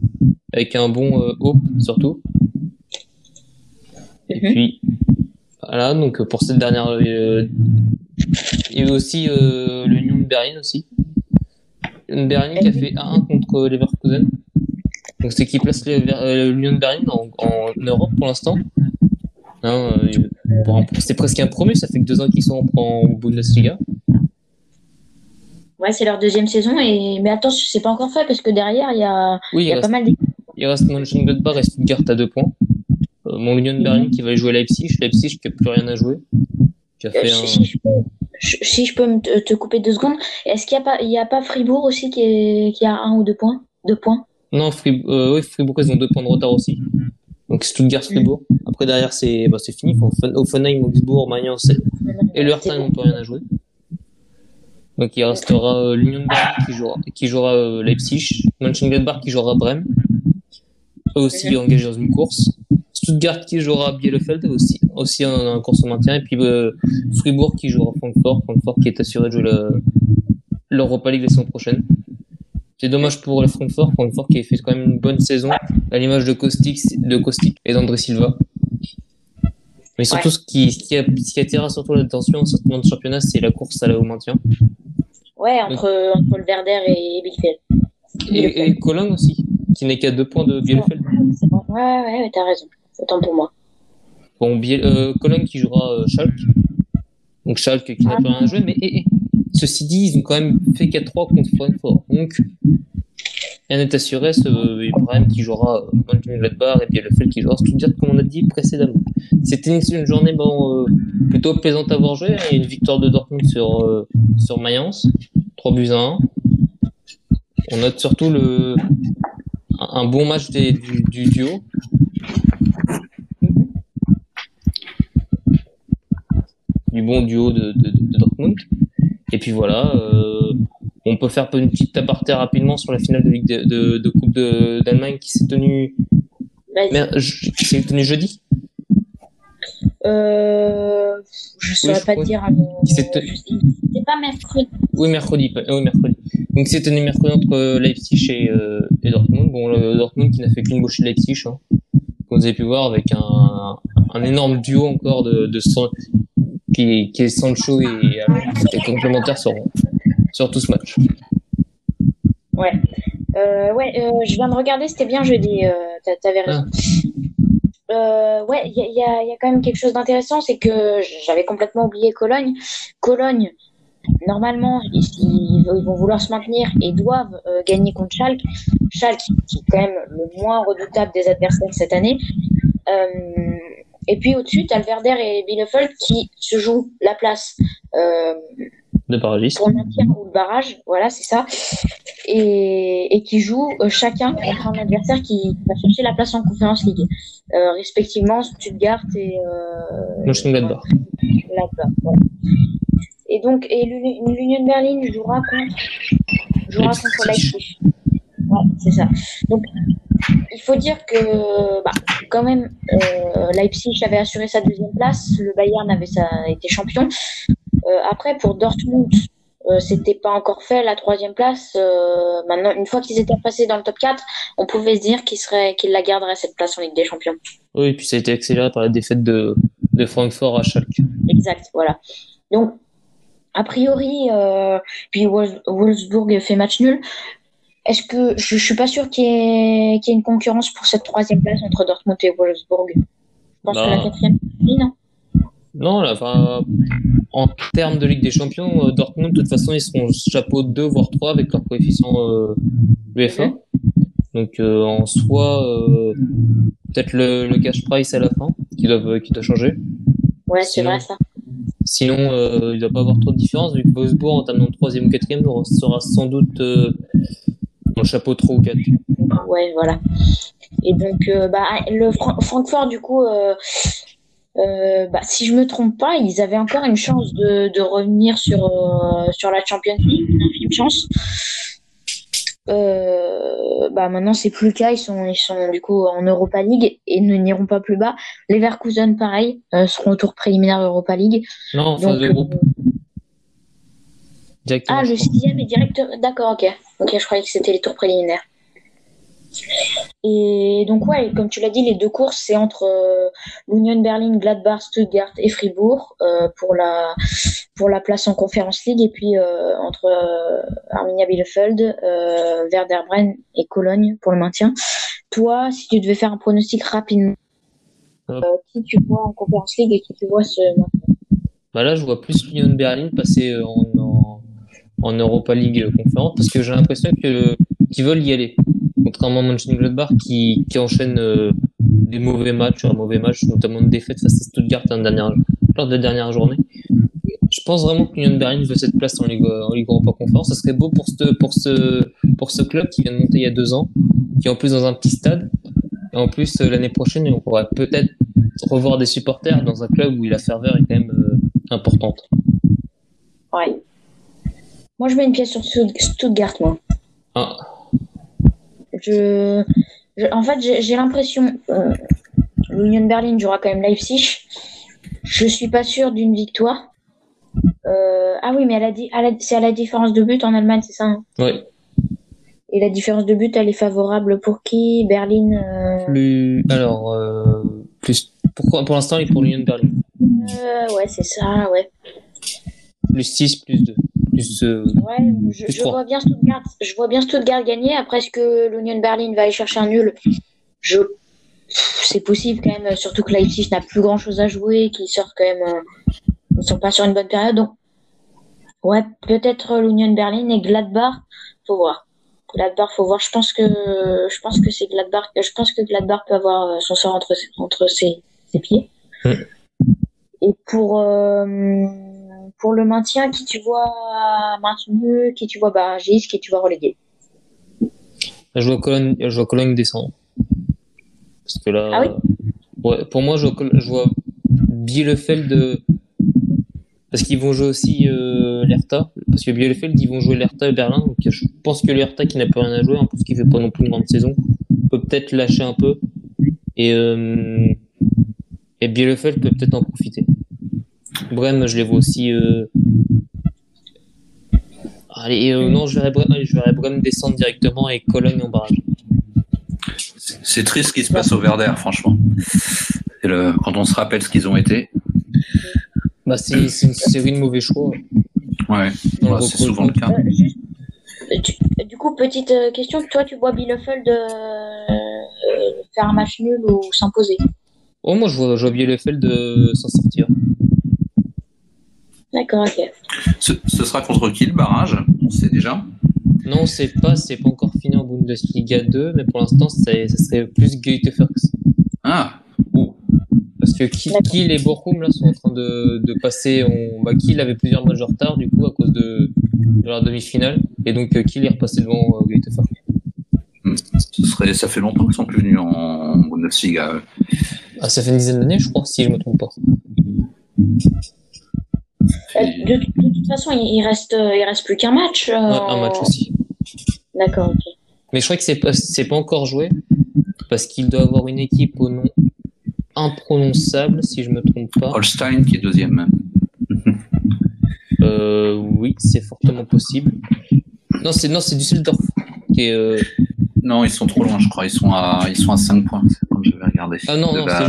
avec un bon euh, hope surtout. Et -hmm. puis voilà. Donc pour cette dernière, euh, il y a eu aussi euh, l'Union de Berlin aussi. L'Union de Berlin qui a fait 1-1 contre Leverkusen. Donc c'est qui place euh, l'Union de Berlin en, en Europe pour l'instant. Hein, euh, c'est presque un promu, ça fait que deux ans qu'ils sont en Bundesliga. Ouais, c'est leur deuxième saison. Et... Mais attends, c'est pas encore fait parce que derrière, il y a, Oui, il y a il pas reste, mal d'équipes. il reste Mönchengladbach et Stuttgart à deux points. Euh, mon Union Berlin qui va jouer Leipzig. Leipzig qui a plus rien à jouer. Qui a Euh, fait si, un... si je peux, je- si je peux me te, couper deux secondes, est-ce qu'il n'y a, pas- il y a pas Fribourg aussi qui, est, qui a un ou deux points? Deux points? Non, Fribourg, euh, oui, Fribourg, ils ont deux points de retard aussi. Donc Stuttgart, Fribourg. Après, derrière, c'est bah, fini. Enfin, Offenheim, Augsbourg, Mayence et le Hertha n'ont plus rien à jouer. Donc il restera euh, l'Union de Berlin qui jouera, qui jouera euh, Leipzig, Mönchengladbach qui jouera Brême, eux aussi engagés dans une course. Stuttgart qui jouera Bielefeld aussi, aussi en, en course au maintien. Et puis euh, Fribourg qui jouera Francfort, Francfort qui est assuré de jouer le- l'Europa League la saison prochaine. C'est dommage pour le Francfort, Francfort qui a fait quand même une bonne saison, à l'image de Kostic, de Kostic et d'André Silva. Mais surtout, ce, qui, ce, qui a, ce qui attirera surtout l'attention en sortant de championnat, c'est la course à la au maintien. Ouais, entre, entre le Verder et Bielefeld. Et, et Cologne aussi, qui n'est qu'à deux points de Bielefeld. Bon. Ouais, ouais, ouais, t'as raison. Autant pour moi. Bon, Biel, euh, Cologne qui jouera euh, Schalke. Donc Schalke qui n'a pas rien à jouer, mais ceci dit, ils ont quand même fait 4-3 contre Francfort. Donc, rien n'est assuré, ce euh, Ibrahim qui jouera euh, Mönchengladbach et Bielefeld qui jouera Stuttgart, comme on a dit précédemment. C'était une, journée euh, plutôt plaisante à voir jouer. Une victoire de Dortmund sur, euh, sur Mayence, 3 buts à 1. On note surtout le, un, bon match du duo. Du bon duo de, de, de Dortmund. Et puis voilà, euh, on peut faire une petite aparté rapidement sur la finale de, Ligue de, de, de Coupe de- d'Allemagne qui s'est tenue, je- qui s'est tenue jeudi. Euh, je saurais je pas crois. dire. C'est pas mercredi. Oui, mercredi. Oui, mercredi. Donc c'est tenu mercredi entre euh, Leipzig et, euh, et Dortmund. Bon, le Dortmund qui n'a fait qu'une gauche de Leipzig, hein, comme vous avez pu voir, avec un, un énorme duo encore de, de qui, qui est Sancho et Alonso, qui est complémentaire sur, sur tout ce match. Ouais. Euh, ouais, euh, je viens de regarder, c'était bien jeudi. Euh, t'a- T'avais raison. Euh, ouais, il y a, il y a- il y a quand même quelque chose d'intéressant, c'est que j'avais complètement oublié Cologne. Cologne, normalement, ils, vont- ils vont vouloir se maintenir et doivent euh, gagner contre Schalke. Schalke, qui est quand même le moins redoutable des adversaires cette année. Euh, et puis au-dessus, le Werder et Bielefeld qui se jouent la place. Euh, De barragiste. pour le maintien ou le barrage, voilà, c'est ça, et, et qui jouent euh, chacun contre un adversaire qui va chercher la place en Conference League, euh, respectivement Stuttgart et euh, Mönchengladbach. Gladbach, voilà. Et donc, et l'Uni- l'Union de Berlin jouera contre, jouera contre Leipzig. Ouais, c'est ça. Donc, il faut dire que, bah, quand même, euh, Leipzig avait assuré sa deuxième place, le Bayern avait sa, été champion. Euh, après, pour Dortmund, euh, c'était pas encore fait la troisième place. Euh, maintenant, une fois qu'ils étaient passés dans le top 4, on pouvait se dire qu'ils qu'ils la garderaient cette place en Ligue des Champions. Oui, et puis ça a été accéléré par la défaite de, de Francfort à Schalke. Exact, voilà. Donc, a priori, euh, puis Wolf- Wolfsburg fait match nul. Est-ce que je, je suis pas sûr qu'il y, ait qu'il y ait une concurrence pour cette troisième place entre Dortmund et Wolfsburg. Je pense Bah. que la quatrième, oui, non? Non, là, enfin, en termes de Ligue des Champions, euh, Dortmund, de toute façon, ils seront chapeau 2 voire 3 avec leur coefficient euh, UEFA. Donc, euh, en soi, euh, peut-être le, le cash price à la fin qui doit, qui doit changer. Ouais, c'est vrai ça. Sinon, euh, il ne doit pas avoir trop de différence vu que Wolfsburg, en termes de troisième ou quatrième, sera sans doute le chapeau 3 ou 4. Ouais, voilà. Et donc, euh, bah, le Fran- Francfort, du coup, euh, euh, bah, si je me trompe pas, ils avaient encore une chance de, de revenir sur, sur la Champions League, une chance. Bah, maintenant, c'est plus le cas. Ils sont, ils sont du coup en Europa League et ne n'iront pas plus bas. Les Leverkusen, pareil, seront au tour préliminaire Europa League. Non, en phase de groupe, directement. ah, le sixième est directeur. D'accord, ok. Ok, je croyais que c'était les tours préliminaires. Et donc, ouais, comme tu l'as dit, les deux courses, c'est entre euh, l'Union Berlin, Gladbach, Stuttgart et Fribourg euh, pour, la, pour la place en Conference League. Et puis euh, entre euh, Arminia Bielefeld, Werder Bremen et Cologne pour le maintien. Toi, si tu devais faire un pronostic rapidement, qui tu vois en Conference League et qui tu vois se Bah là, je vois plus Union Berlin passer en, en, Europa League conférence parce que j'ai l'impression que qu'ils veulent y aller. Contrairement à Mönchengladbach qui, qui enchaîne euh, des mauvais matchs un mauvais match, notamment une défaite face à Stuttgart en dernière, lors de la dernière journée. Je pense vraiment que l'Union Berlin veut cette place en Ligue, en Ligue Europa Conférence. Ça serait beau pour ce, pour ce, pour ce club qui vient de monter il y a deux ans, qui est en plus dans un petit stade. Et en plus, euh, l'année prochaine, on pourrait peut-être revoir des supporters dans un club où la ferveur est quand même euh, importante. Ouais. Moi, je mets une pièce sur Stuttgart, moi. Ah, Je, je- en fait, j'ai l'impression euh, l'Union Berlin jouera quand même Leipzig. Je suis pas sûr d'une victoire. Euh, ah oui, mais elle a dit, à la- c'est à la différence de but en Allemagne, c'est ça hein? Ouais. Et la différence de but, elle est favorable pour qui? Berlin euh, Plus, alors, euh, plus, pourquoi, pour l'instant, il est pour l'Union Berlin? euh, Ouais, c'est ça, ouais. Plus 6, plus 2. Plus, euh, Ouais, je, Plus je trois. vois bien Stuttgart, je vois bien Stuttgart gagner. Après, est-ce que l'Union Berlin va aller chercher un nul? Je, c'est possible quand même. Surtout que Leipzig n'a plus grand-chose à jouer, qu'ils sortent quand même, euh, ils sont pas sur une bonne période. Donc, ouais, peut-être l'Union Berlin et Gladbach, faut voir. Gladbach, faut voir. Je pense que, je pense que c'est Gladbach. Je pense que Gladbach peut avoir euh, son sort entre, ses- entre ses, ses pieds. Et pour euh, pour le maintien, qui tu vois maintenu, qui tu vois barragiste, qui tu vois relégué. je vois Cologne, je vois Cologne descendre. Parce que là, Ah oui ouais, pour moi, je vois, Col- je vois Bielefeld, euh, parce qu'ils vont jouer aussi euh, l'Hertha, parce que Bielefeld, ils vont jouer l'Hertha et Berlin, donc je pense que l'Hertha qui n'a plus rien à jouer, en plus qui fait pas non plus une grande saison, peut peut-être lâcher un peu, et, euh, et Bielefeld peut peut-être en profiter. Brême, je les vois aussi. Euh... Allez, euh, non, je verrais, Brême, je Brême descendre directement et Cologne en barrage. C'est triste ce qui se passe au Verder, franchement. Et le, quand on se rappelle ce qu'ils ont été, Bah, c'est c'est une série de mauvais choix. ouais, bah, c'est souvent le cas. Euh, juste, tu- du coup, petite question, toi tu vois Bielefeld euh, euh, faire un match nul ou s'imposer? Oh, moi, je vois, je vois Bielefeld euh, s'en sortir. D'accord, ok. Ce, ce sera contre qui le barrage? On sait déjà. Non, c'est pas, c'est pas encore fini en Bundesliga 2, mais pour l'instant, c'est- ça serait plus Goethe-Ferks. Ah, ouh, Parce que Kiel et Bochum, là, sont en train de, de passer. En... Bah, Kiel avait plusieurs matchs de retard, du coup, à cause de, de leur demi-finale. Et donc, euh, Kiel est repassé devant euh, Goethe-Ferks. ce serait, ça fait longtemps qu'ils sont plus venus en Bundesliga. Ah, ça fait une dizaine d'années, je crois, si je me trompe pas. Euh, de, de toute façon, il, reste, euh, il reste plus qu'un match. euh, Ouais, un match aussi. D'accord, ok. Mais je crois que c'est pas, c'est pas encore joué, parce qu'il doit avoir une équipe au nom imprononçable, si je me trompe pas. Holstein qui est deuxième. Euh, oui, c'est fortement possible. Non, c'est non, c'est Düsseldorf qui est. euh, Non, ils sont trop loin, je crois. Ils sont à, ils sont à 5 points, j'avais regardé. Ah non, non, c'est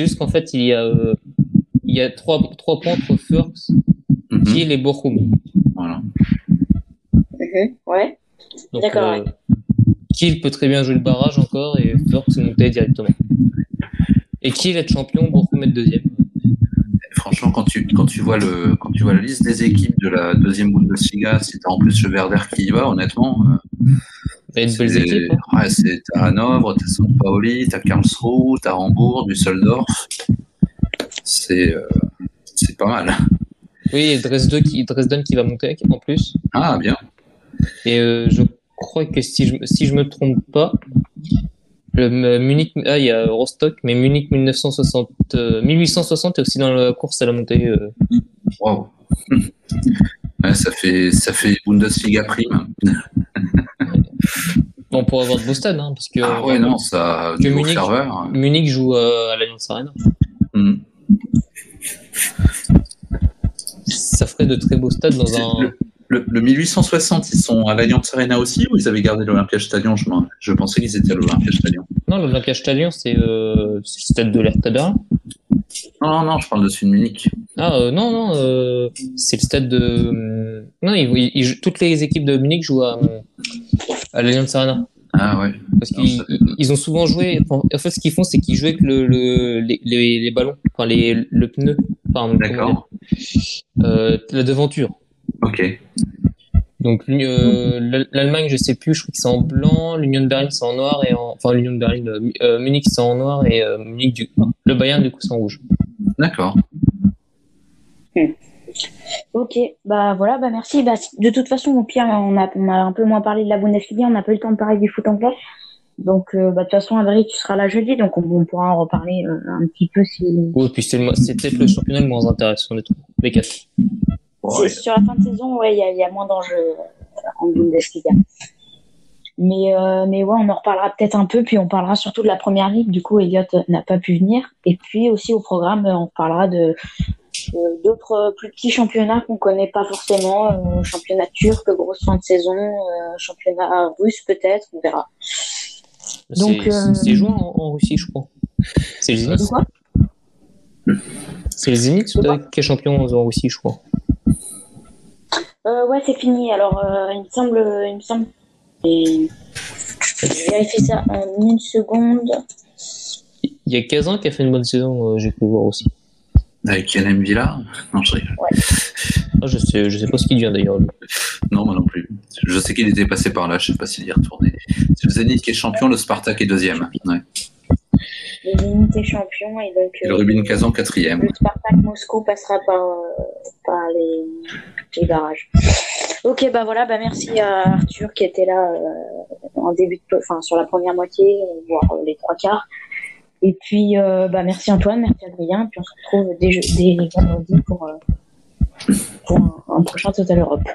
juste qu'en fait- il y a euh, il y a trois trois points entre Furks, Kiel et Bochum. Voilà. Mhm, Ouais. D'accord, euh, Kiel peut très bien jouer le barrage encore et Furks monter directement. Et Kiel être champion, Bochum être deuxième. Franchement, quand tu, quand tu vois le, quand tu vois la liste des équipes de la deuxième Bundesliga, si t'as en plus le Werder qui y va, honnêtement, euh, Il y a de belles c'est- équipes. hein. ouais, c'est t'as Hanovre, t'as St. Pauli, t'as Karlsruhe, t'as Hambourg, Düsseldorf. C'est, euh, c'est pas mal. Oui, et Dresden qui, Dresden qui va monter en plus. Ah, bien. Et euh, je crois que si je, si je me trompe pas, le Munich, ah, il y a Rostock, mais Munich 1960, euh, 1860 est aussi dans la course à la montée. euh. Wow. Ouais, ça fait, ça fait Bundesliga prime. [laughs] Bon, on pourrait avoir de beaux stades, hein, parce que Ah ouais, non, ça, Que Munich-. Munich joue euh, à l'Allianz Arena. Hmm. Ça ferait de très beaux stades dans un. le, le- le 1860, ils sont à l'Allianz Arena aussi ou ils avaient gardé l'Olympia Stadion je, je pensais qu'ils étaient à l'Olympia Stadion. Non, l'Olympia Stadion, c'est euh, le stade de Berlin. Non, non, je parle de celui de Munich. Ah euh, non, non, euh, c'est le stade de. euh, Non, ils- ils- ils jouent- toutes les équipes de Munich jouent à, à l'Allianz Arena. Ah ouais. Parce qu'ils ont souvent joué. En fait, ce qu'ils font, c'est qu'ils jouent avec le, le, les, les, les ballons, enfin les, le pneu. Enfin, D'accord. euh, la devanture. Ok. Donc l'Allemagne, je sais plus, je crois qu'ils sont en blanc, l'Union de Berlin c'est en noir et en, enfin l'Union de Berlin, euh Munich c'est en noir et euh, Munich du, le Bayern du coup c'est en rouge. D'accord. Hmm. Ok, bah voilà, bah merci. Bah, de toute façon, au pire, on a, on a un peu moins parlé de la Bundesliga, on n'a pas eu le temps de parler du foot anglais. Donc, euh, bah, de toute façon, Adrien, tu seras là jeudi, donc on, pourra en reparler euh, un petit peu si. Oui, puis c'est peut-être le championnat le moins intéressant des les quatre. Sur la fin de saison, ouais, il y a, y a, moins d'enjeux euh, en Bundesliga. Mais, mais ouais, on en reparlera peut-être un peu, puis on parlera surtout de la première ligue. Du coup, Elliot n'a pas pu venir. Et puis aussi au programme, on parlera de, d'autres plus petits championnats qu'on connaît pas forcément, championnat turc, grosse fin de saison, championnat russe peut-être, on verra. Donc c'est joué en, Russie, je crois. C'est le Zénith. C'est le Zénith qui est champion en Russie, je crois? Euh, ouais, c'est fini. Alors, euh, il me semble, il me semble. Et... Je vais vérifier ça en une seconde. Il y a Kazan qui a fait une bonne saison, euh, j'ai pu voir aussi. Avec Yanem Villa Non, je rigole. Ouais. Ah, je sais, je sais pas ce qu'il vient d'ailleurs. Non, moi non plus. Je sais qu'il était passé par là, je sais pas s'il y est retourné. C'est le Zénith qui est champion, le Spartak est deuxième. Ouais. Le Zénith est champion et donc. le Rubin Kazan quatrième. Le Spartak Moscou passera par, euh, par les, les, barrages. Ok, bah voilà, bah merci à Arthur qui était là euh, en début de, enfin sur la première moitié, voire les trois quarts. Et puis, euh, bah, merci Antoine, merci Adrien. Puis on se retrouve dès, dès vendredi pour, euh, pour un, un prochain Total Europe.